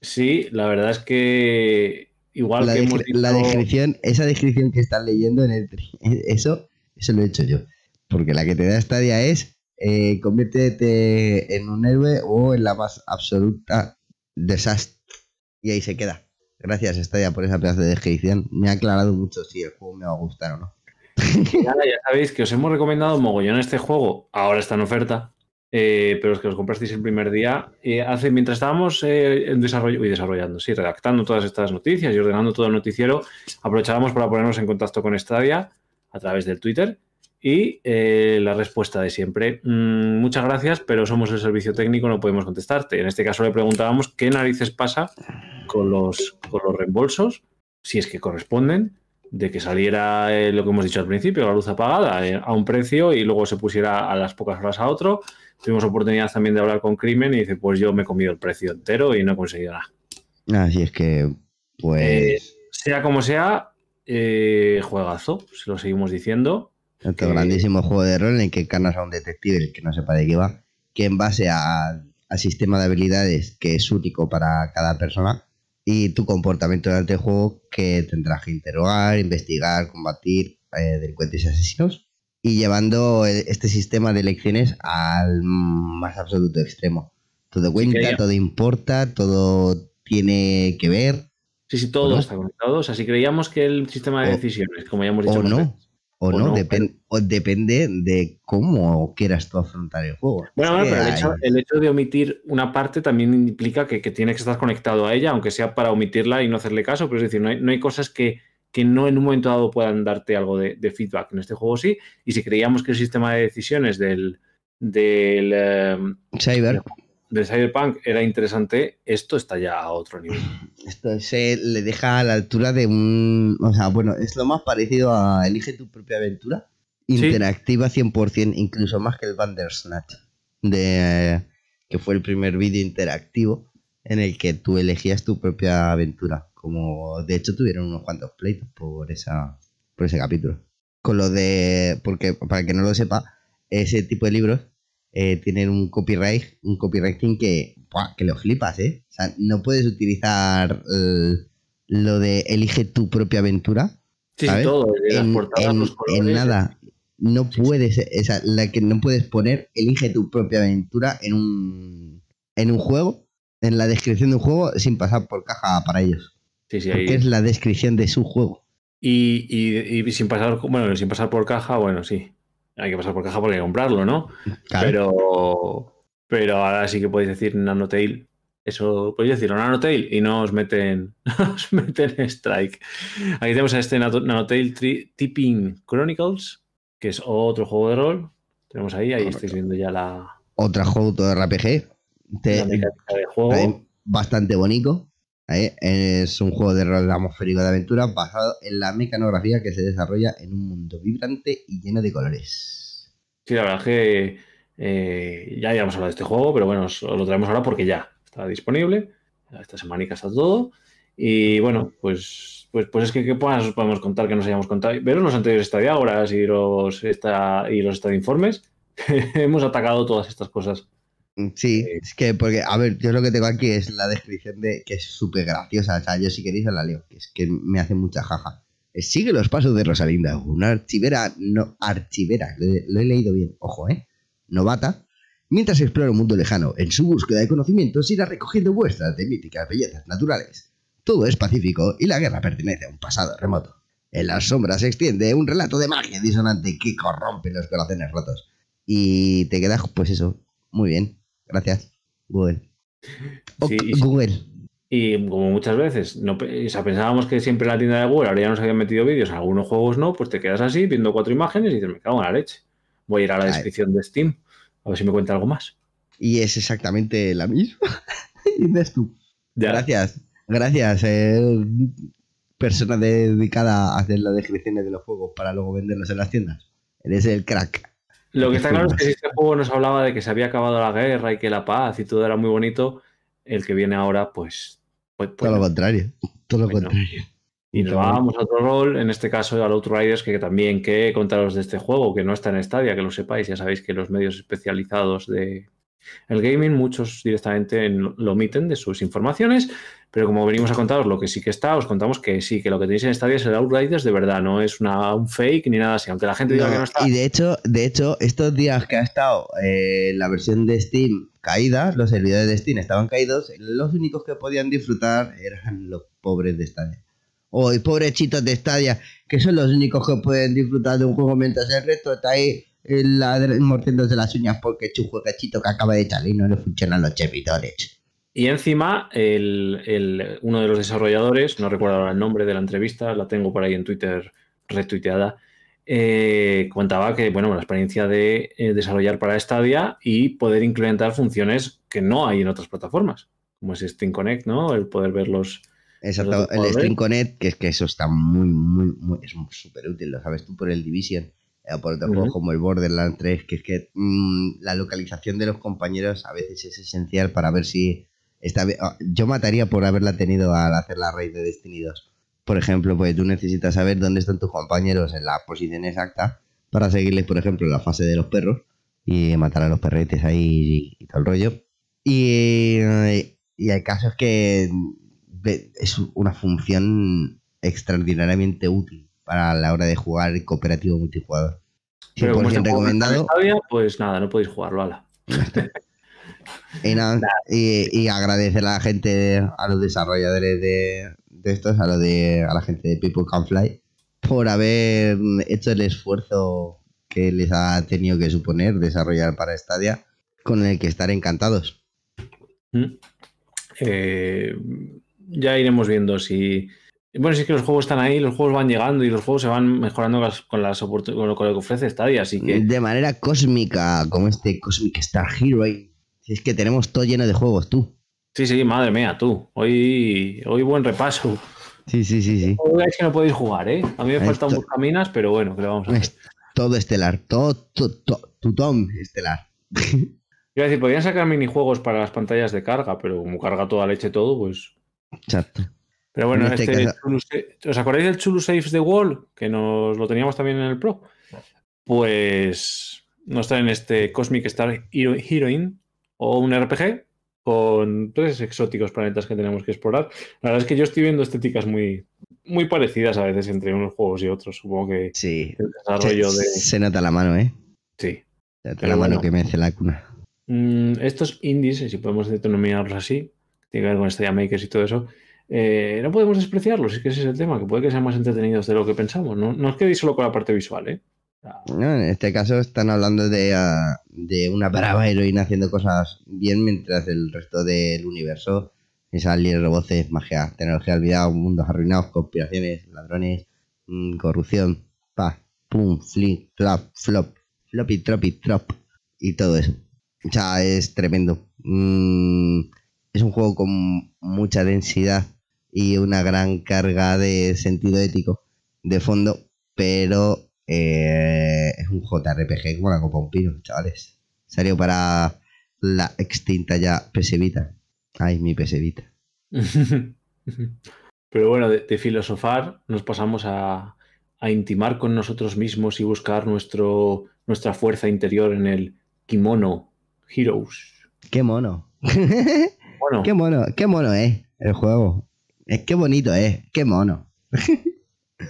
Sí, la verdad es que igual la que la descripción, esa descripción que están leyendo en el [laughs] eso, eso lo he hecho yo, porque la que te da Stadia es eh, conviértete en un héroe o en la más absoluta desastre y ahí se queda. Gracias, Stadia, por esa pedazo de descripción. Me ha aclarado mucho si el juego me va a gustar o no. [laughs] ya, sabéis que os hemos recomendado mogollón este juego. Ahora está en oferta. Eh, pero es que os comprasteis el primer día. Eh, hace, mientras estábamos eh, en desarrollo, y desarrollando, sí, redactando todas estas noticias y ordenando todo el noticiero, aprovechábamos para ponernos en contacto con Stadia a través del Twitter. Y la respuesta de siempre, mm, muchas gracias, pero somos el servicio técnico, no podemos contestarte. En este caso le preguntábamos qué narices pasa con los, con los reembolsos, si es que corresponden, de que saliera eh, lo que hemos dicho al principio, la luz apagada eh, a un precio y luego se pusiera a las pocas horas a otro. Tuvimos oportunidad también de hablar con Crimen y dice, pues yo me he comido el precio entero y no he conseguido nada. Así es que, pues... Eh, sea como sea, juegazo, se lo seguimos diciendo. Otro grandísimo juego de rol en el que encarnas a un detective el que no sepa de qué va, que en base al sistema de habilidades que es único para cada persona y tu comportamiento durante el juego que tendrás que interrogar, investigar, combatir eh, delincuentes y asesinos y llevando este sistema de elecciones al más absoluto extremo. Todo cuenta, todo importa, todo tiene que ver. Sí, sí, todo está conectado. O sea, si creíamos que el sistema de decisiones, como ya hemos dicho, o no, o, no, depende de cómo quieras tú afrontar el juego. Bueno, pero el hecho, de omitir una parte también implica que, que tienes que estar conectado a ella, aunque sea para omitirla y no hacerle caso. Pero es decir, no hay, no hay cosas que, que, no en un momento dado puedan darte algo de, feedback. En este juego sí. Y si creíamos que el sistema de decisiones del. del em, Cyber de Cyberpunk era interesante, esto está ya a otro nivel. [laughs] Esto se le deja a la altura de un... O sea, bueno, es lo más parecido a Elige tu propia aventura. Interactiva 100%, incluso más que el Bandersnatch. De, que fue el primer vídeo interactivo en el que tú elegías tu propia aventura. Como de hecho tuvieron unos cuantos pleitos por, esa, por ese capítulo. Con lo de... Porque para el que no lo sepa, ese tipo de libros eh, tienen un copyright, un copywriting que, que lo flipas, ¿eh? O sea, no puedes utilizar eh, lo de elige tu propia aventura. Sí, todo, en, en, nada. No puedes, esa, la que no puedes poner elige tu propia aventura en un, en un juego, en la descripción de un juego, sin pasar por caja para ellos. Sí, sí, porque es la descripción de su juego. Y, y, y, sin pasar, bueno, sin pasar por caja, bueno, sí hay que pasar por caja porque hay que comprarlo, ¿no? Pero, pero ahora sí que podéis decir Nanotail. Eso podéis decir Nanotail y no os meten, [laughs] os meten strike. Aquí tenemos a este Nanotail Tipping Chronicles, que es otro juego de rol. Tenemos ahí, ahí estáis viendo ya la. Otro juego de RPG. de juego. Bastante bonito. Es un juego de rol atmosférico de aventura basado en la mecanografía que se desarrolla en un mundo vibrante y lleno de colores. Sí, la verdad es que eh, ya habíamos hablado de este juego, pero bueno, lo traemos ahora porque ya está disponible. Esta semana está todo. Y bueno, pues, pues, pues es que ¿qué podemos contar que nos hayamos contado? Veros los anteriores estadiágoras y los, esta, y los. Hemos atacado todas estas cosas. Mm, sí, es que, porque, a ver, yo lo que tengo aquí es la descripción de que es súper graciosa. O sea, yo si queréis la leo, que es que me hace mucha jaja. Sigue los pasos de Rosalinda, una archivera, no, archivera, lo, he leído bien, ojo, ¿eh? Novata, mientras explora un mundo lejano, en su búsqueda de conocimientos irá recogiendo muestras de míticas bellezas naturales. Todo es pacífico y la guerra pertenece a un pasado remoto. En las sombras se extiende un relato de magia disonante que corrompe los corazones rotos. Y te quedas, pues eso, muy bien. Gracias, Google. Google. Y como muchas veces, no, pensábamos que siempre en la tienda de Google ahora ya nos habían metido vídeos, algunos juegos no, pues te quedas así viendo cuatro imágenes y dices, me cago en la leche. Voy a ir a la descripción de Steam a ver si me cuenta algo más. Y es exactamente la misma. y [laughs] dices tú. Gracias, gracias, eh, persona dedicada a hacer las descripciones de los juegos para luego venderlos en las tiendas. Eres el crack. Lo que está claro es que si este juego nos hablaba de que se había acabado la guerra y que la paz y todo era muy bonito, el que viene ahora, pues. pues, pues todo lo contrario. Todo lo contrario. Y nos vamos a otro rol, en este caso al Outriders, que también que contaros de este juego, que no está en Stadia, que lo sepáis, ya sabéis que los medios especializados de, el gaming muchos directamente lo omiten de sus informaciones, pero como venimos a contaros lo que sí que está, os contamos que sí, que lo que tenéis en Stadia es el Outriders de verdad, no es una, un fake ni nada así, aunque la gente diga que no está. Y de hecho, de hecho, estos días que ha estado eh, la versión de Steam caída, los servidores de Steam estaban caídos, los únicos que podían disfrutar eran los pobres de Stadia. O oh, pobrecitos de Stadia, que son los únicos que pueden disfrutar de un juego mientras el resto está ahí mordiéndose las uñas porque es un jueguecito que acaba de echar y no le funcionan los servidores. Y encima, el, uno de los desarrolladores, no recuerdo ahora el nombre de la entrevista, la tengo por ahí en Twitter retuiteada, eh, contaba que, bueno, la experiencia de eh, desarrollar para Stadia y poder implementar funciones que no hay en otras plataformas, como es Steam Connect, ¿no? El poder ver los... Exacto, el Steam Connect, que es que eso está muy, muy, muy, es súper útil, lo sabes tú por el Division eh, por otros juegos como el Borderlands 3, que es que mm, la localización de los compañeros a veces es esencial para ver si está ah, Yo mataría por haberla tenido al hacer la raid de Destiny 2. Por ejemplo, pues tú necesitas saber dónde están tus compañeros en la posición exacta para seguirles, por ejemplo, la fase de los perros y matar a los perretes ahí y, todo el rollo. Y, y el caso es que es una función extraordinariamente útil para la hora de jugar cooperativo multijugador. Pero como recomendado. pues nada, no podéis jugarlo, ala. [laughs] y, nada, y, agradecer a la gente, a los desarrolladores de, estos, a, lo de, a la gente de People Can Fly, por haber hecho el esfuerzo que les ha tenido que suponer desarrollar para Stadia, con el que estar encantados. Mm. Eh, ya iremos viendo si. Bueno, si es que los juegos están ahí, los juegos van llegando y los juegos se van mejorando con, las con lo que ofrece Stadia, así que. De manera cósmica, como este Cosmic Star Hero. Si es que tenemos todo lleno de juegos, tú. Sí, sí, madre mía, tú. Hoy, hoy buen repaso. Sí, sí, sí, sí. Es que no podéis jugar, ¿eh? A mí me faltan un caminas, pero bueno, que le vamos a hacer. Todo estelar, todo, todo, tom estelar. Iba a decir, podrían sacar minijuegos para las pantallas de carga, pero como carga toda leche todo, pues. Exacto. Pero bueno, este, ¿os acordáis del Chulu Saves the Wall? Que nos lo teníamos también en el Pro. Pues no está en este Cosmic Star Heroine o un RPG con tres exóticos planetas que tenemos que explorar. La verdad es que yo estoy viendo estéticas muy, muy parecidas a veces entre unos juegos y otros. Supongo que sí. el desarrollo se, de. Se nota la mano, ¿eh? Sí. Se nota la mano que me hace la cuna. Mm, estos indies, si podemos denominarlos así, tiene que ver con Stadia Makers y todo eso, eh, no podemos despreciarlos, es que ese es el tema, que puede que sean más entretenidos de lo que pensamos. No, no os quedéis solo con la parte visual, ¿eh? en este caso están hablando ah, de, una brava heroína haciendo cosas bien mientras el resto del universo es alien, voces, magia, tecnología olvidada, mundos arruinados, conspiraciones, ladrones, mm, corrupción, pa, pum, flip, flop, flop, floppy, tropi, trop y todo eso. O sea, es tremendo. Mm, es un juego con mucha densidad y una gran carga de sentido ético de fondo, pero eh, es un JRPG como la Copa Un Pino, chavales. Salió para la extinta ya PS Vita. Ay, mi PS Vita. [laughs] Pero bueno, de, filosofar nos pasamos a, intimar con nosotros mismos y buscar nuestro, nuestra fuerza interior en el Kimono Heroes. Qué mono. Qué mono, [laughs] qué mono es el juego. Es que bonito es, qué mono. [laughs]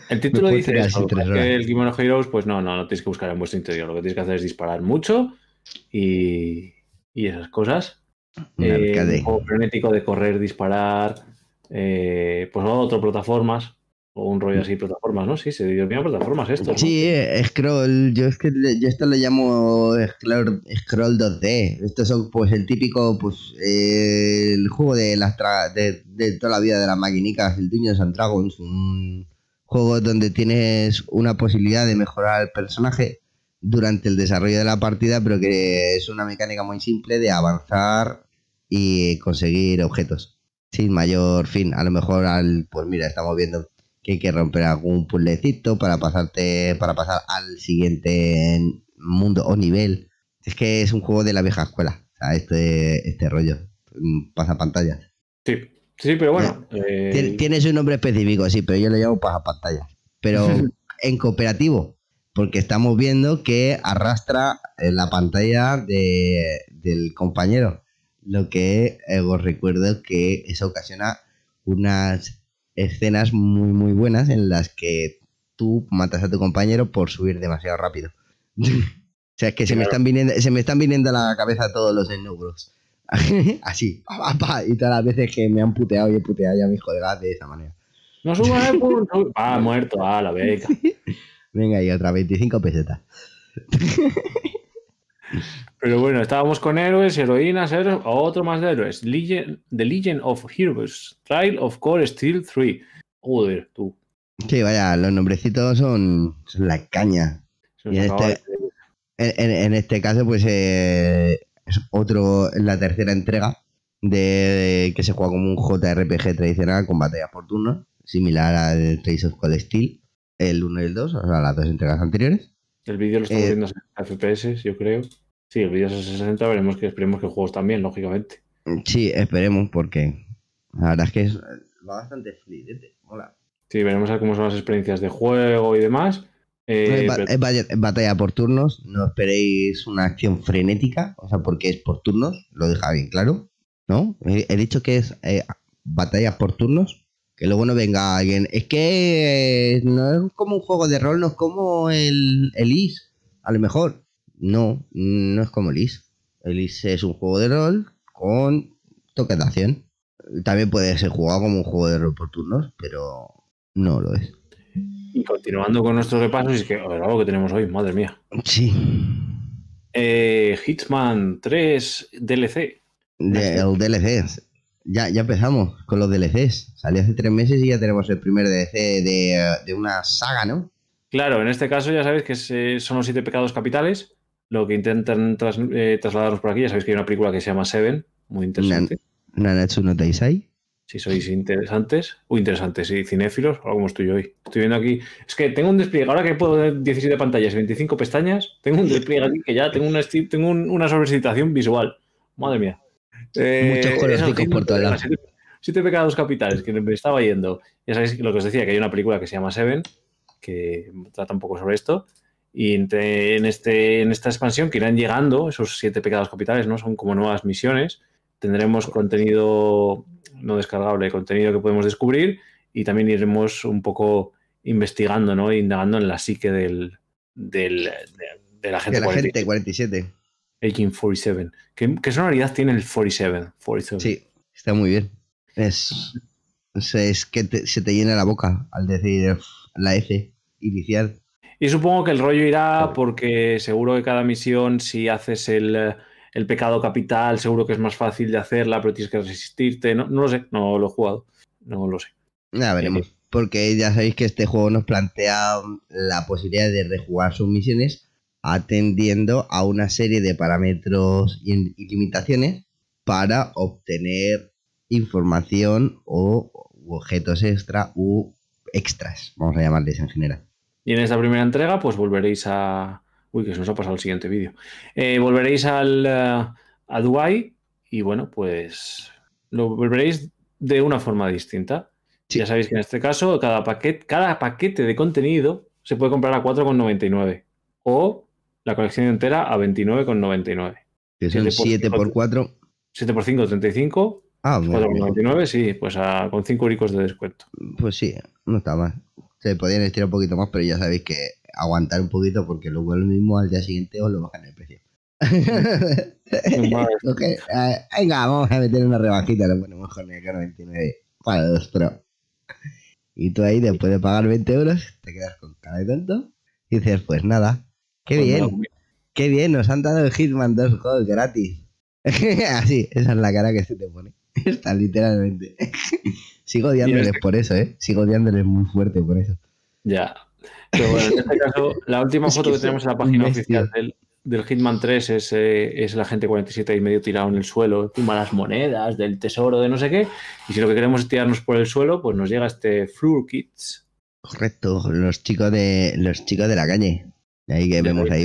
El título dice eso, que el Kimono Heroes, pues no, no, no tienes que buscar en vuestro interior. Lo que tienes que hacer es disparar mucho y, y esas cosas. Un eh, frenético de correr, disparar, eh, pues otro plataformas, o un rollo así, plataformas, ¿no? Sí, se denomina plataformas esto. Sí, scroll. Yo es que yo esto le llamo scroll, scroll 2D. Estos son pues el típico, pues eh, el juego de las de, de, toda la vida de las maquinicas, el Dungeons and Dragons, un juego donde tienes una posibilidad de mejorar el personaje durante el desarrollo de la partida, pero que es una mecánica muy simple de avanzar y conseguir objetos sin mayor fin. A lo mejor al, pues mira, estamos viendo que hay que romper algún puzzlecito para pasarte, para pasar al siguiente mundo o nivel. Es que es un juego de la vieja escuela, o sea, este, este rollo, pasa pantallas. Sí, sí, pero bueno. Eh... Tiene su nombre específico, sí, pero yo lo llamo pasa pantallas. Pero [laughs] en cooperativo, porque estamos viendo que arrastra la pantalla de, del compañero, lo que eh, os recuerdo que eso ocasiona unas escenas muy, muy buenas en las que tú matas a tu compañero por subir demasiado rápido. [laughs] o sea, es que se, me están viniendo, se me están viniendo a la cabeza todos los ennubros. [laughs] Así, y todas las veces que me han puteado y he puteado ya a mi hijo de gas de esa manera. No suba el punto. [laughs] Ah, muerto, ah, la beca. Venga, y otra 25 pesetas. Pero bueno, estábamos con héroes, heroínas, héroes, otro más de héroes. The Legion of Heroes, Trial of Core Steel 3. Joder, tú. Sí, vaya, los nombrecitos son, la caña. Este, en, este, caso, pues eh, es otro, la tercera entrega de, que se juega como un JRPG tradicional con batallas por turno, similar al Trace of Cold Steel, el 1 y el 2, o sea, las dos entregas anteriores. El vídeo lo estamos eh, viendo en FPS, yo creo. Sí, el vídeo es 60, veremos que esperemos que juegos también, lógicamente. Sí, esperemos, porque la verdad es que es, va bastante fluidete. Hola. Sí, veremos a cómo son las experiencias de juego y demás. Eh, es, pero- batalla por turnos, no esperéis una acción frenética, o sea, porque es por turnos, lo deja bien claro, ¿no? He, dicho que es eh, batalla por turnos, que luego no venga alguien, es que eh, no es como un juego de rol, no es como el, el IS, a lo mejor. No, no es como el IS. El IS es un juego de rol con toques de acción. También puede ser jugado como un juego de rol por turnos, pero no lo es. Y continuando con nuestros repasos, es que a ver, algo que tenemos hoy, madre mía. Sí. Eh, Hitman 3 DLC. De- el DLC. Ya, ya empezamos con los DLCs. Salió hace tres meses y ya tenemos el primer DLC de, de una saga, ¿no? Claro, en este caso ya sabéis que son los siete pecados capitales. Lo que intentan tras- eh, trasladarnos por aquí, ya sabéis que hay una película que se llama Seven, muy interesante. Nanatsu no Taisai. Si sois interesantes, o interesantes y cinéfilos, algo como estoy hoy. Estoy viendo aquí. Es que tengo un despliegue, ahora que puedo ver 17 pantallas y 25 pestañas, tengo un despliegue aquí que ya tengo una, tengo un- una sobrecitación visual. Madre mía. Eh, Muchos colorcicos eso, por todos lados. Siete, siete pecados capitales, que me estaba yendo. Ya sabéis lo que os decía, que hay una película que se llama Seven, que trata un poco sobre esto. Y en, este, en esta expansión que irán llegando esos siete pecados capitales, ¿no? Son como nuevas misiones. Tendremos contenido no descargable, contenido que podemos descubrir y también iremos un poco investigando, ¿no? Indagando en la psique del, del, de, de la gente De la 40, gente 47. Agent 47. ¿Qué, qué sonoridad tiene el 47? 47? Sí, está muy bien. Es, es, es que te- se te llena la boca al decir la F inicial. Y supongo que el rollo irá porque seguro que cada misión, si haces el, eh, el pecado capital, seguro que es más fácil de hacerla, pero tienes que resistirte. No, no lo sé, no lo he jugado. No lo sé. Ya veremos. Porque ya sabéis que este juego nos plantea la posibilidad de rejugar sus misiones atendiendo a una serie de parámetros y, limitaciones para obtener información o objetos extra u extras, vamos a llamarles en general. Y en esta primera entrega, pues volveréis a. Uy, que se nos ha pasado el siguiente vídeo. Eh, volveréis al, eh, a Dubai y bueno, pues lo volveréis de una forma distinta. Sí. Ya sabéis que en este caso, cada paquete, cada paquete de contenido se puede comprar a 4,99 o la colección entera a 29,99. Que son Siete por 7 cinco. por 4 7 por 5, 35. Ah, bueno, 4,99, sí, pues a- con 5 euricos de descuento. pues sí, no está mal. Se podían estirar un poquito más, pero ya sabéis que aguantar un poquito porque luego lo mismo al día siguiente os lo bajan el precio. Vale. [laughs] Ok, eh, venga, vamos a meter una rebajita, lo ponemos con el 99 para los Pro. Y tú ahí, después de pagar 20 euros, te quedas con cara de tonto y dices, pues nada, qué Pues bien, qué bien, nos han dado el Hitman 2 juegos gratis. [laughs] Así, esa es la cara que se te pone. [laughs] Está literalmente. Sigo odiándoles este- por eso, ¿eh? Sigo odiándoles muy fuerte por eso. Ya. Pero bueno, en este caso, la última [laughs] Es foto que que tenemos en la página oficial del, del Hitman 3 es, eh, es la gente 47 ahí medio tirado en el suelo, encima las monedas, del tesoro, de no sé qué. Y si lo que queremos es tirarnos por el suelo, pues nos llega este Floor Kits. Correcto, los chicos de los chicos de la calle. Ahí que De vemos ahí.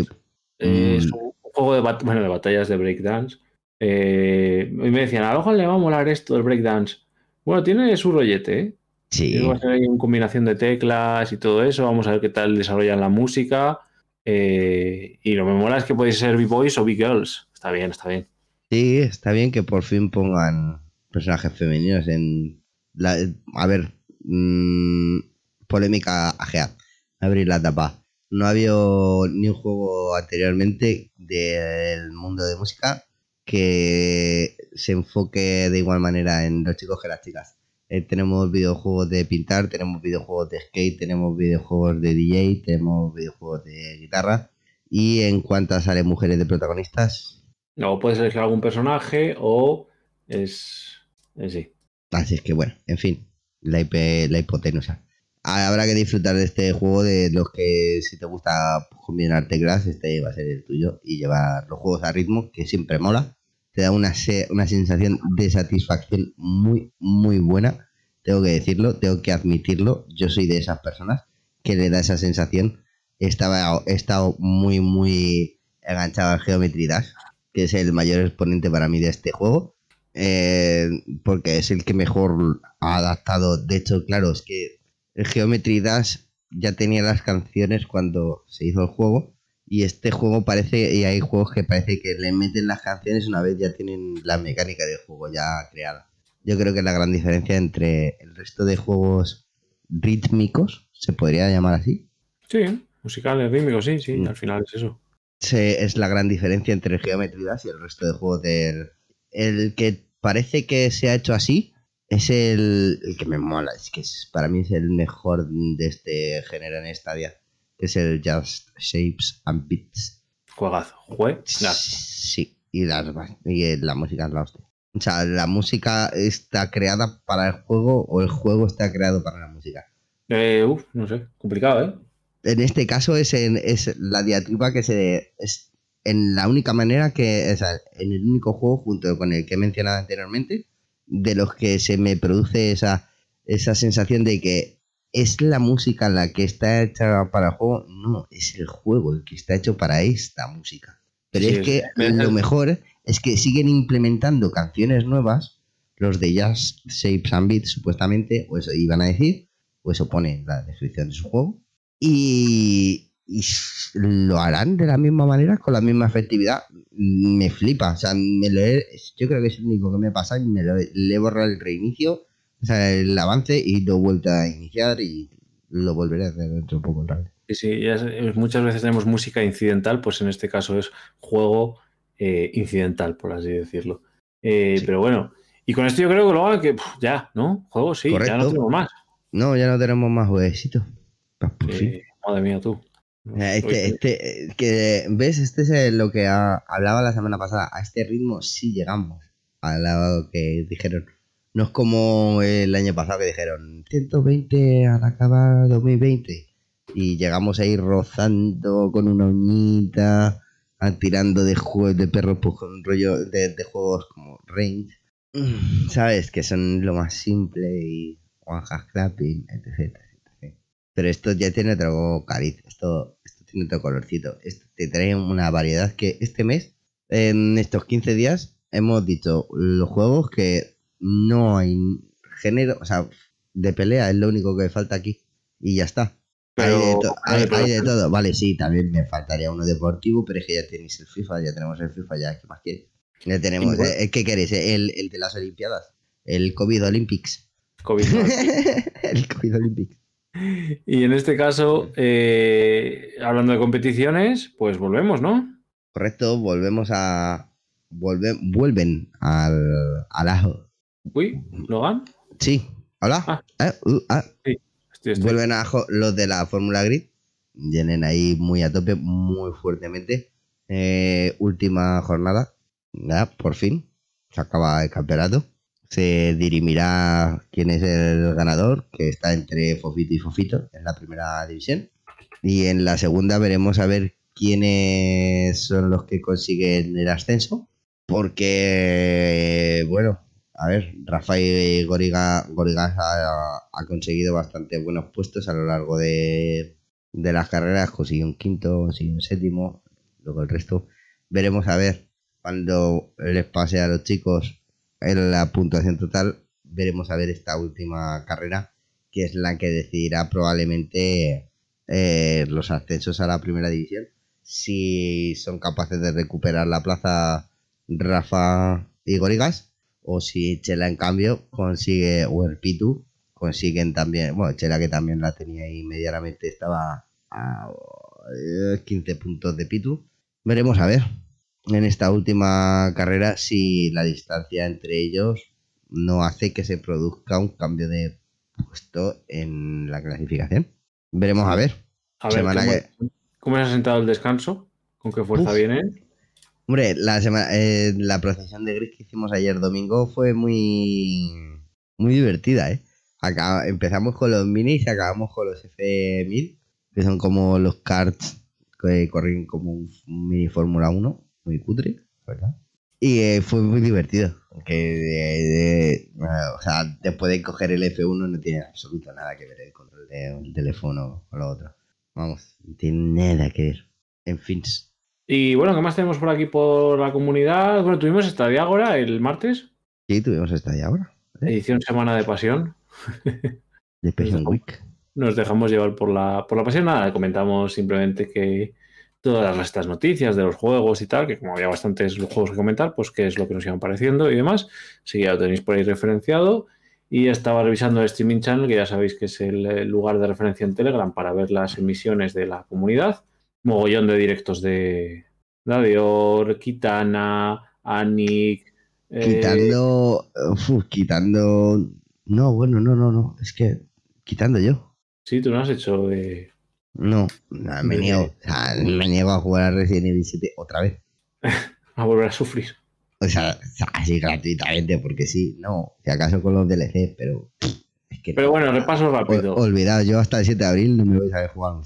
Eh, Es Mm. un juego de, bueno, de batallas de breakdance. Eh, y me decían, a lo mejor le va a molar esto del breakdance. Bueno, tiene su rollete, ¿eh? Sí, Tiene bastante ahí una combinación de teclas y todo eso. Vamos a ver qué tal desarrollan la música. Eh, y lo que me mola es que podéis ser B-Boys o B-Girls. Está bien, está bien. sí, está bien que por fin pongan personajes femeninos en la, a ver, mm, polémica ajea. Abrir la tapa. No había ni un juego anteriormente del mundo de música que se enfoque de igual manera en los chicos que las chicas. Eh, tenemos videojuegos de pintar, tenemos videojuegos de skate, tenemos videojuegos de DJ, tenemos videojuegos de guitarra. Y en cuanto a salen mujeres de protagonistas, O puedes elegir algún personaje o es. es sí. así es que bueno, en fin, la, hipe- la hipotenusa. Habrá que disfrutar de este juego de los que si te gusta combinar teclas, este va a ser el tuyo y llevar los juegos a ritmo, que siempre mola. Te da una, una sensación de satisfacción muy, muy buena. Tengo que decirlo, tengo que admitirlo. Yo soy de esas personas que le da esa sensación. Estaba, estado muy, muy enganchado al Geometry Dash, que es el mayor exponente para mí de este juego. eh, porque es el que mejor ha adaptado. De hecho, claro, es que el Geometry Dash ya tenía las canciones cuando se hizo el juego. Y este juego parece, y hay juegos que parece que le meten las canciones una vez ya tienen la mecánica del juego ya creada. Yo creo que es la gran diferencia entre el resto de juegos rítmicos, se podría llamar así. Sí, musicales, rítmicos, sí, sí, al final es eso. Se- es la gran diferencia entre el Geometry Dash y el resto de juegos del... El que parece que se ha hecho así es el, el que me mola, es que es- para mí es el mejor de este género en Stadia, que es el Just Shapes and Beats. Juegazo, juegazo. Sí, y, las, y la música es la hostia. O sea, la música está creada para el juego o el juego está creado para la música. Eh, uf, no sé, complicado, ¿eh? En este caso es, en, es la diatriba que se... Es en la única manera que... O sea, en el único juego junto con el que he mencionado anteriormente, de los que se me produce esa, esa sensación de que es la música la que está hecha para el juego. No, es el juego el que está hecho para esta música. Pero Sí, es que es- lo mejor es que siguen implementando canciones nuevas, los de Just Shapes and Beats, supuestamente, o eso iban a decir, o eso pone en la descripción de su juego, y, y lo harán de la misma manera, con la misma efectividad. Me flipa, o sea, me lo he- yo creo que es el único que me pasa y me lo he, le he borrado el reinicio, o sea, el avance y lo vuelto a iniciar y lo volveré a hacer dentro de poco otra vez. Sí, sí, ya es- muchas veces tenemos música incidental, pues en este caso es juego eh, incidental, por así decirlo. Eh, Sí. Pero bueno, y con esto yo creo que lo que puf, ya, ¿no? Juego sí, ya no tenemos más. No, ya no tenemos más jueguecitos. Eh, madre mía, tú. Eh, Este, este, eh, que, ¿Ves? Este es eh, lo que ha- hablaba la semana pasada. A este ritmo sí llegamos a lo que dijeron. No es como el año pasado que dijeron 120 al acabar 2020 y llegamos a ir rozando con una uñita, a- tirando de juegos de perros pues, con rollo de, juegos como Range. Mm, ¿Sabes? Que son lo más simple y One Clapping, etc, etc. Pero esto ya tiene otro cariz, esto, esto tiene otro colorcito. Esto te trae una variedad que este mes, en estos 15 días, hemos dicho los juegos que no hay género, o sea, de pelea es lo único que falta aquí. Y ya está. Pero- hay, de to- hay- pero- hay de todo. Vale, sí, también me faltaría uno deportivo, pero es que ya tenéis el FIFA, ya tenemos el FIFA, ya, ¿qué más quieres? Ya tenemos, eh, ¿qué queréis? El, el de las Olimpiadas, el COVID Olympics. COVID. [laughs] el COVID Olympics. y en este caso, eh, hablando de competiciones, pues volvemos, ¿no? Correcto, volvemos a. Vuelve, vuelven al, al ajo. Uy, Logan. Sí, hola. Ah. Eh, uh, ah. Estoy, estoy. Vuelven a los de la Fórmula Grid. Vienen ahí muy a tope, muy fuertemente. Eh, última jornada. Ya, por fin. Se acaba el campeonato. Se dirimirá quién es el ganador, que está entre Fofito y Fofito en la primera división. Y en la segunda veremos a ver quiénes son los que consiguen el ascenso. Porque, bueno, a ver, Rafael Goriga, Gorigas ha, conseguido bastante buenos puestos a lo largo de, de las carreras. Consiguió un quinto, consiguió un séptimo. Luego el resto veremos a ver cuando les pase a los chicos en la puntuación total. Veremos a ver esta última carrera, que es la que decidirá probablemente eh, los ascensos a la primera división. Si son capaces de recuperar la plaza Rafa y Gorigas, o si Chela en cambio consigue, o el Pitu, consiguen también, bueno, Chela que también la tenía ahí medianamente, estaba a eh, 15 puntos de Pitu. Veremos a ver en esta última carrera si la distancia entre ellos no hace que se produzca un cambio de puesto en la clasificación. Veremos a ver. A ver, semana ¿cómo, que- cómo se ha sentado el descanso? ¿Con qué fuerza Uf. viene? Hombre, la semana, eh, la procesión de gris que hicimos ayer domingo fue muy muy divertida, ¿eh? Acá, empezamos con los minis y acabamos con los F1000, que son como los karts que corren como un mini Fórmula 1, muy cutre, ¿verdad? Y eh, fue muy divertido, porque eh, o sea, después de coger el F1 no tiene absoluto nada que ver el control del teléfono con lo otro. Vamos, no tiene nada que ver. En fin. Y bueno, ¿qué más tenemos por aquí por la comunidad? Bueno, tuvimos esta Diágora el martes, Sí, tuvimos esta ya ahora. edición Semana de Pasión. [laughs] De Passion Week. nos dejamos llevar por la, por la pasión. Nada, comentamos simplemente que todas estas noticias de los juegos y tal, que como había bastantes juegos que comentar, pues qué es lo que nos iban pareciendo y demás. Si ya lo tenéis por ahí referenciado. Y estaba revisando el Streaming Channel, que ya sabéis que es el lugar de referencia en Telegram para ver las emisiones de la comunidad. Mogollón de directos de Dadior, Kitana, Anik. Eh, quitando. quitando. No, bueno, no, no, no. Es que. Quitando yo. Sí, tú no has hecho de. No, me niego. me niego a jugar a Resident Evil 7 otra vez. [laughs] a volver a sufrir. O sea, así gratuitamente, porque sí, no. Si acaso con los DLC, pero. Es que pero bueno, repaso rápido. olvidad, yo hasta el 7 de abril no me vais a ver jugar un,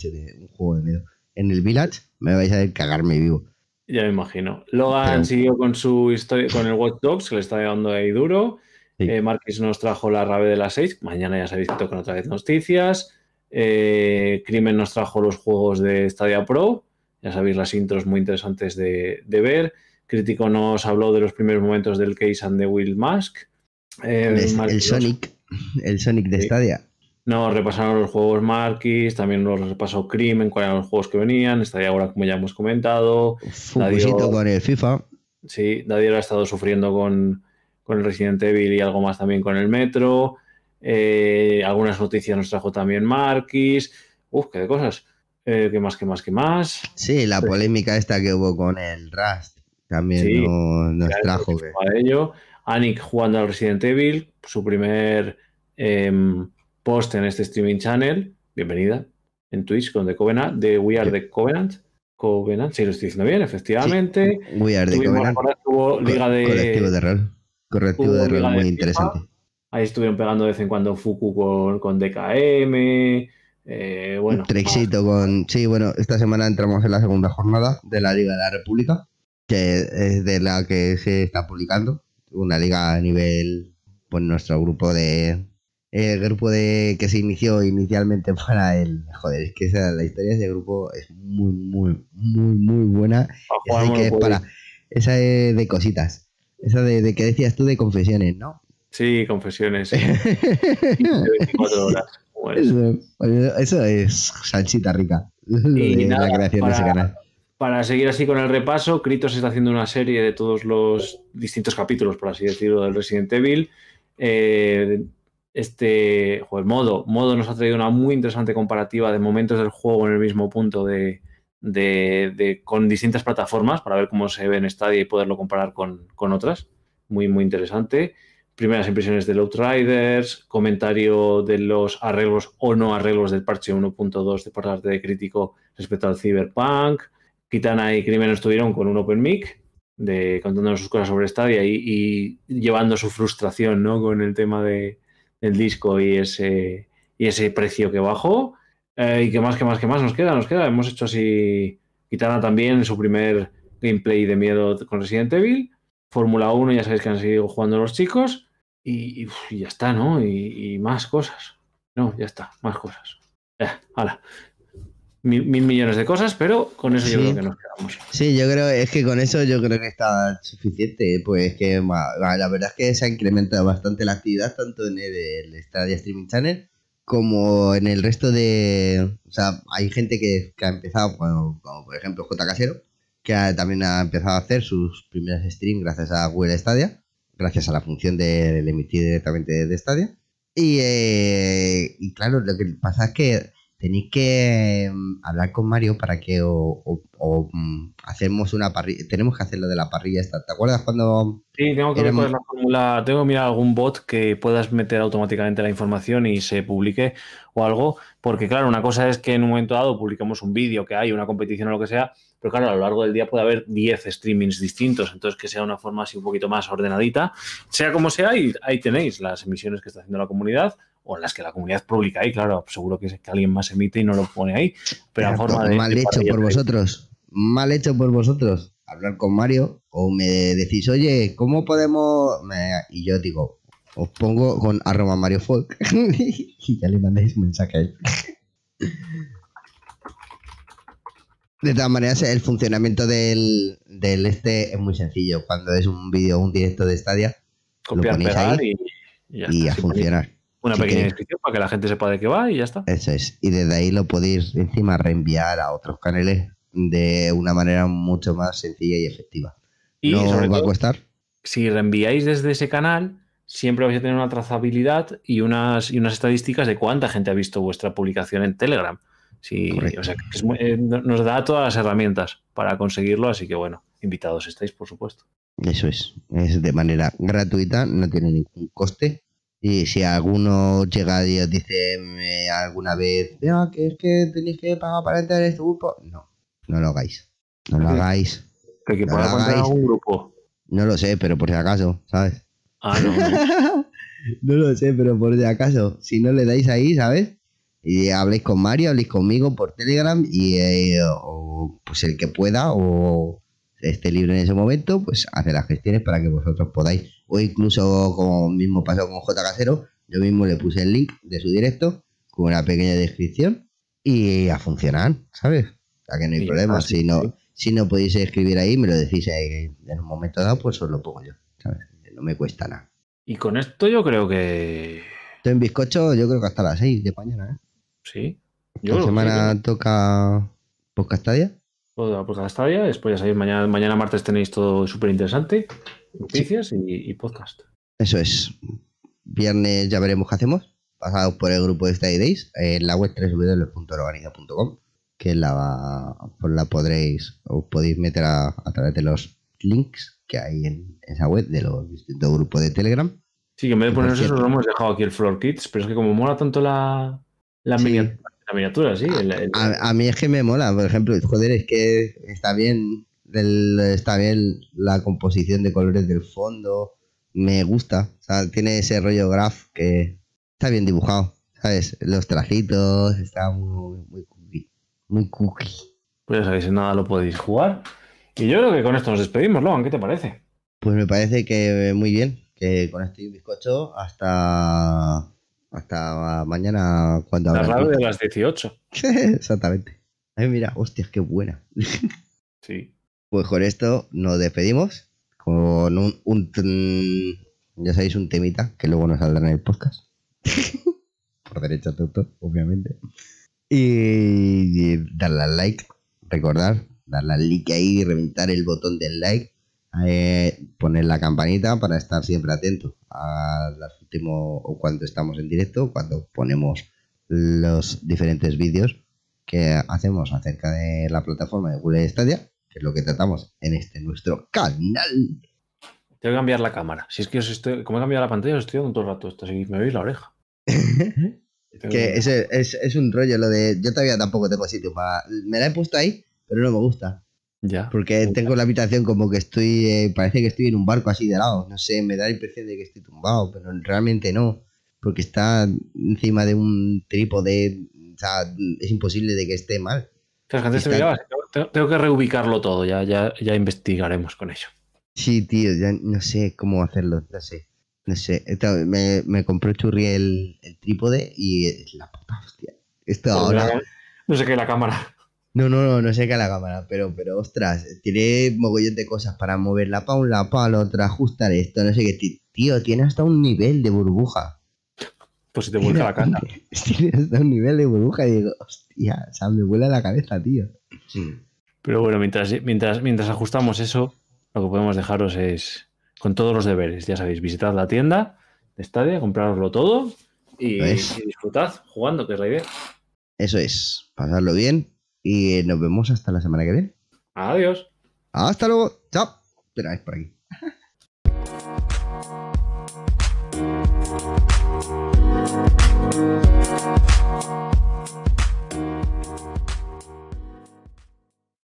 juego de miedo. En el Village me vais a ver cagarme vivo. Ya me imagino. Logan siguió con su historia, con el Watch Dogs, que le está llevando ahí duro. Eh, Marquis nos trajo la rave de las 6. Mañana ya sabéis que tocan otra vez noticias. Eh, Crimen nos trajo los juegos de Stadia Pro. Ya sabéis las intros muy interesantes de, de ver. Crítico nos habló de los primeros momentos del Case and the Will Mask. Eh, el, Sonic, el Sonic de Stadia. Nos repasaron los juegos Marquis, también nos repasó Crimen, cuáles eran los juegos que venían. Stadia ahora, como ya hemos comentado. Dadio, con el FIFA. Sí, Dadio ha estado sufriendo con, el Resident Evil y algo más también con el Metro. Eh, algunas noticias nos trajo también Marquis. Uf, qué de cosas. Eh, ¿Qué más, qué más, qué más? Sí, la polémica esta que hubo con el Rust también nos, trajo. Ello. Anik jugando al Resident Evil, su primer em, post en este streaming channel. Bienvenida en Twitch con The Covenant, de We Are The Covenant. Covenant, sí, lo estoy diciendo bien, efectivamente. We Are The Covenant. liga de... Correctivo de rol. Correctivo de rol muy interesante. Ahí estuvieron pegando de vez en cuando Fuku con, con DKM. Eh, bueno, Trexito con. Sí, bueno, esta semana entramos en la segunda jornada de la Liga de la República que es de la que se está publicando, una liga a nivel, pues nuestro grupo de, el grupo de que se inició inicialmente [laughs] para el, joder, es que esa, la historia de ese grupo es muy, muy, muy, muy buena. Esa que es para, esa de, cositas, esa de, de, que decías tú de confesiones, ¿no? Sí, confesiones. [laughs] Sí. Eso, es salsita rica. Y la creación de ese canal. Para seguir así con el repaso, Kritos está haciendo una serie de todos los distintos capítulos, por así decirlo, del Resident Evil. Eh, este joder, modo, modo nos ha traído una muy interesante comparativa de momentos del juego en el mismo punto de, con distintas plataformas para ver cómo se ve en Stadia y poderlo comparar con, otras. Muy, muy interesante. Primeras impresiones de Outriders, comentario de los arreglos o no arreglos del parche 1.2 de parte de crítico respecto al Cyberpunk. Kitana y Crimen estuvieron con un Open Mic, de, contándonos sus cosas sobre Stadia y, llevando su frustración ¿no? con el tema de, del disco y ese, y ese precio que bajó. Eh, y qué más, qué más, qué más nos queda, nos queda. Hemos hecho así Kitana también en su primer gameplay de miedo con Resident Evil. Fórmula 1, ya sabéis que han seguido jugando los chicos. Y, ya está, ¿no? Y, más cosas. No, ya está, más cosas. Ya, mil, millones de cosas, pero con eso yo creo que nos quedamos. Sí, yo creo, es que con eso yo creo que está suficiente, pues que la verdad es que se ha incrementado bastante la actividad tanto en el, Stadia Streaming Channel como en el resto de... O sea, hay gente que, ha empezado, como por ejemplo J. Casero, que también ha empezado a hacer sus primeros streams gracias a Google Stadia, gracias a la función de, emitir directamente de Stadia. Y, eh, y claro, lo que pasa es que tenéis que mm, hablar con Mario para que o, mm, hacemos una parrilla, tenemos que hacer lo de la parrilla esta. ¿Te acuerdas cuando... Sí, tengo que ver la fórmula, tengo que mirar algún bot que puedas meter automáticamente la información y se publique o algo, porque claro, una cosa es que en un momento dado publicamos un vídeo que hay, una competición o lo que sea, pero claro, a lo largo del día puede haber 10 streamings distintos, entonces que sea una forma así un poquito más ordenadita, sea como sea, ahí tenéis las emisiones que está haciendo la comunidad, o las que la comunidad publica ahí, claro, seguro que, que alguien más emite y no lo pone ahí. Pero forma de, mal hecho por vosotros, mal hecho por vosotros. Hablar con Mario o me decís, oye, ¿cómo podemos...? Y yo digo, os pongo con arroba Mario Folk [laughs] y ya le mandáis un mensaje a él. De todas maneras, el funcionamiento del, este es muy sencillo. Cuando es un vídeo, un directo de Stadia, lo ponéis ahí y, y a funcionar Una pequeña que- descripción para que la gente sepa de qué va y ya está. Eso es. Y desde ahí lo podéis encima reenviar a otros canales de una manera mucho más sencilla y efectiva. Y no sobre va a costar. si reenviáis desde ese canal, siempre vais a tener una trazabilidad y unas, y unas estadísticas de cuánta gente ha visto vuestra publicación en Telegram. Sí, o sea, que es muy- eh, nos da todas las herramientas para conseguirlo, así que bueno, invitados estáis, por supuesto. Eso es. Es de manera gratuita, no tiene ningún coste. Y si alguno llega y os dice alguna vez, "Ah, que es que tenéis que pagar para entrar en este grupo, no, no lo hagáis. No lo hagáis. Que, que No lo hagáis. grupo. No lo sé, pero por si acaso, ¿sabes? Ah, no, no. [laughs] no lo sé, pero por si acaso, si no le dais ahí, ¿sabes? Y habléis con Mario, habléis conmigo por Telegram y eh, o, pues el que pueda o esté libre en ese momento, pues hace las gestiones para que vosotros podáis. O incluso, como mismo pasó con J Casero, yo mismo le puse el link de su directo con una pequeña descripción y a funcionar, ¿sabes? O sea que no hay Y problema. así, Si no, sí. si no podéis escribir ahí, me lo decís ahí en un momento dado, pues os lo pongo yo, ¿sabes? No me cuesta nada. Y con esto yo creo que Estoy en bizcocho, yo creo que hasta las 6 de mañana, ¿eh? sí. Esta Yo que semana sí, toca podcast día. Pues pues día, después ya sabéis, mañana, mañana martes tenéis todo súper interesante, noticias y, y podcast. Eso es. Viernes ya veremos qué hacemos. Pasados por el grupo de Study Days en la web www.organiza.com que la, pues la podréis, os podéis meter a, a través de los links que hay en esa web de los distintos grupos de Telegram. Sí, que en vez de ponernos eso, lo hemos dejado aquí el Floor Kids, pero es que como mola tanto la, la, Sí. minia- la miniatura, sí. el- el- A, a mí es que me mola, por ejemplo, joder, es que está bien, el- está bien la composición de colores del fondo, me gusta, o sea, tiene ese rollo graph que está bien dibujado, ¿sabes? Los trajitos, está muy, muy cookie, muy cookie. Pues ya sabéis, nada lo podéis jugar. Y yo creo que con esto nos despedimos, Logan, ¿qué te parece? Pues me parece que muy bien, que con este bizcocho hasta hasta mañana cuando La radio de las 18. [laughs] Exactamente. Ay, mira, hostias, qué buena. [laughs] Sí. Pues con esto nos despedimos con un, ya sabéis, un temita que luego nos saldrá en el podcast. [laughs] Por derecho de autor, obviamente. Y darle al like, recordar, darle al like ahí reventar el botón del like. eh, poner la campanita para estar siempre atento a los últimos o cuando estamos en directo, cuando ponemos los diferentes vídeos que hacemos acerca de la plataforma de Google Stadia, que es lo que tratamos en este nuestro canal. Tengo que cambiar la cámara. Si es que os estoy, como he cambiado la pantalla, os estoy dando todo el rato esto, así que me veis la oreja. [laughs] Que es, es, es un rollo lo de. Yo todavía tampoco tengo sitio para. Me la he puesto ahí, pero no me gusta. Ya. Porque tengo la habitación como que estoy. eh, parece que estoy en un barco así de lado. No sé, me da la impresión de que estoy tumbado, pero realmente no. Porque está encima de un trípode. O sea, es imposible de que esté mal. O sea, que antes te Está- mirabas, tengo, que reubicarlo todo, ya, ya, ya investigaremos con ello. Sí, tío, ya no sé cómo hacerlo, no sé. No sé, me, me compró Churri el, el trípode y es la puta hostia. Esto ahora... No sé qué la cámara. No, no, no, no sé qué la cámara, pero, pero ostras, tiene mogollón de cosas para moverla para un lado, para el otro, ajustar esto, no sé qué. Tío, tiene hasta un nivel de burbuja. Pues si te vuelve la [laughs] casa. Tiene hasta un nivel de burbuja y digo, hostia, o sea, me vuela la cabeza, tío. Pero bueno, mientras, mientras, mientras ajustamos eso, lo que podemos dejaros es con todos los deberes. Ya sabéis, visitad la tienda de Stadia, compraroslo todo y, disfrutad jugando, que es la idea. Eso es, pasarlo bien y nos vemos hasta la semana que viene. Adiós. Hasta luego, chao. Espera, es por aquí. Thank [laughs]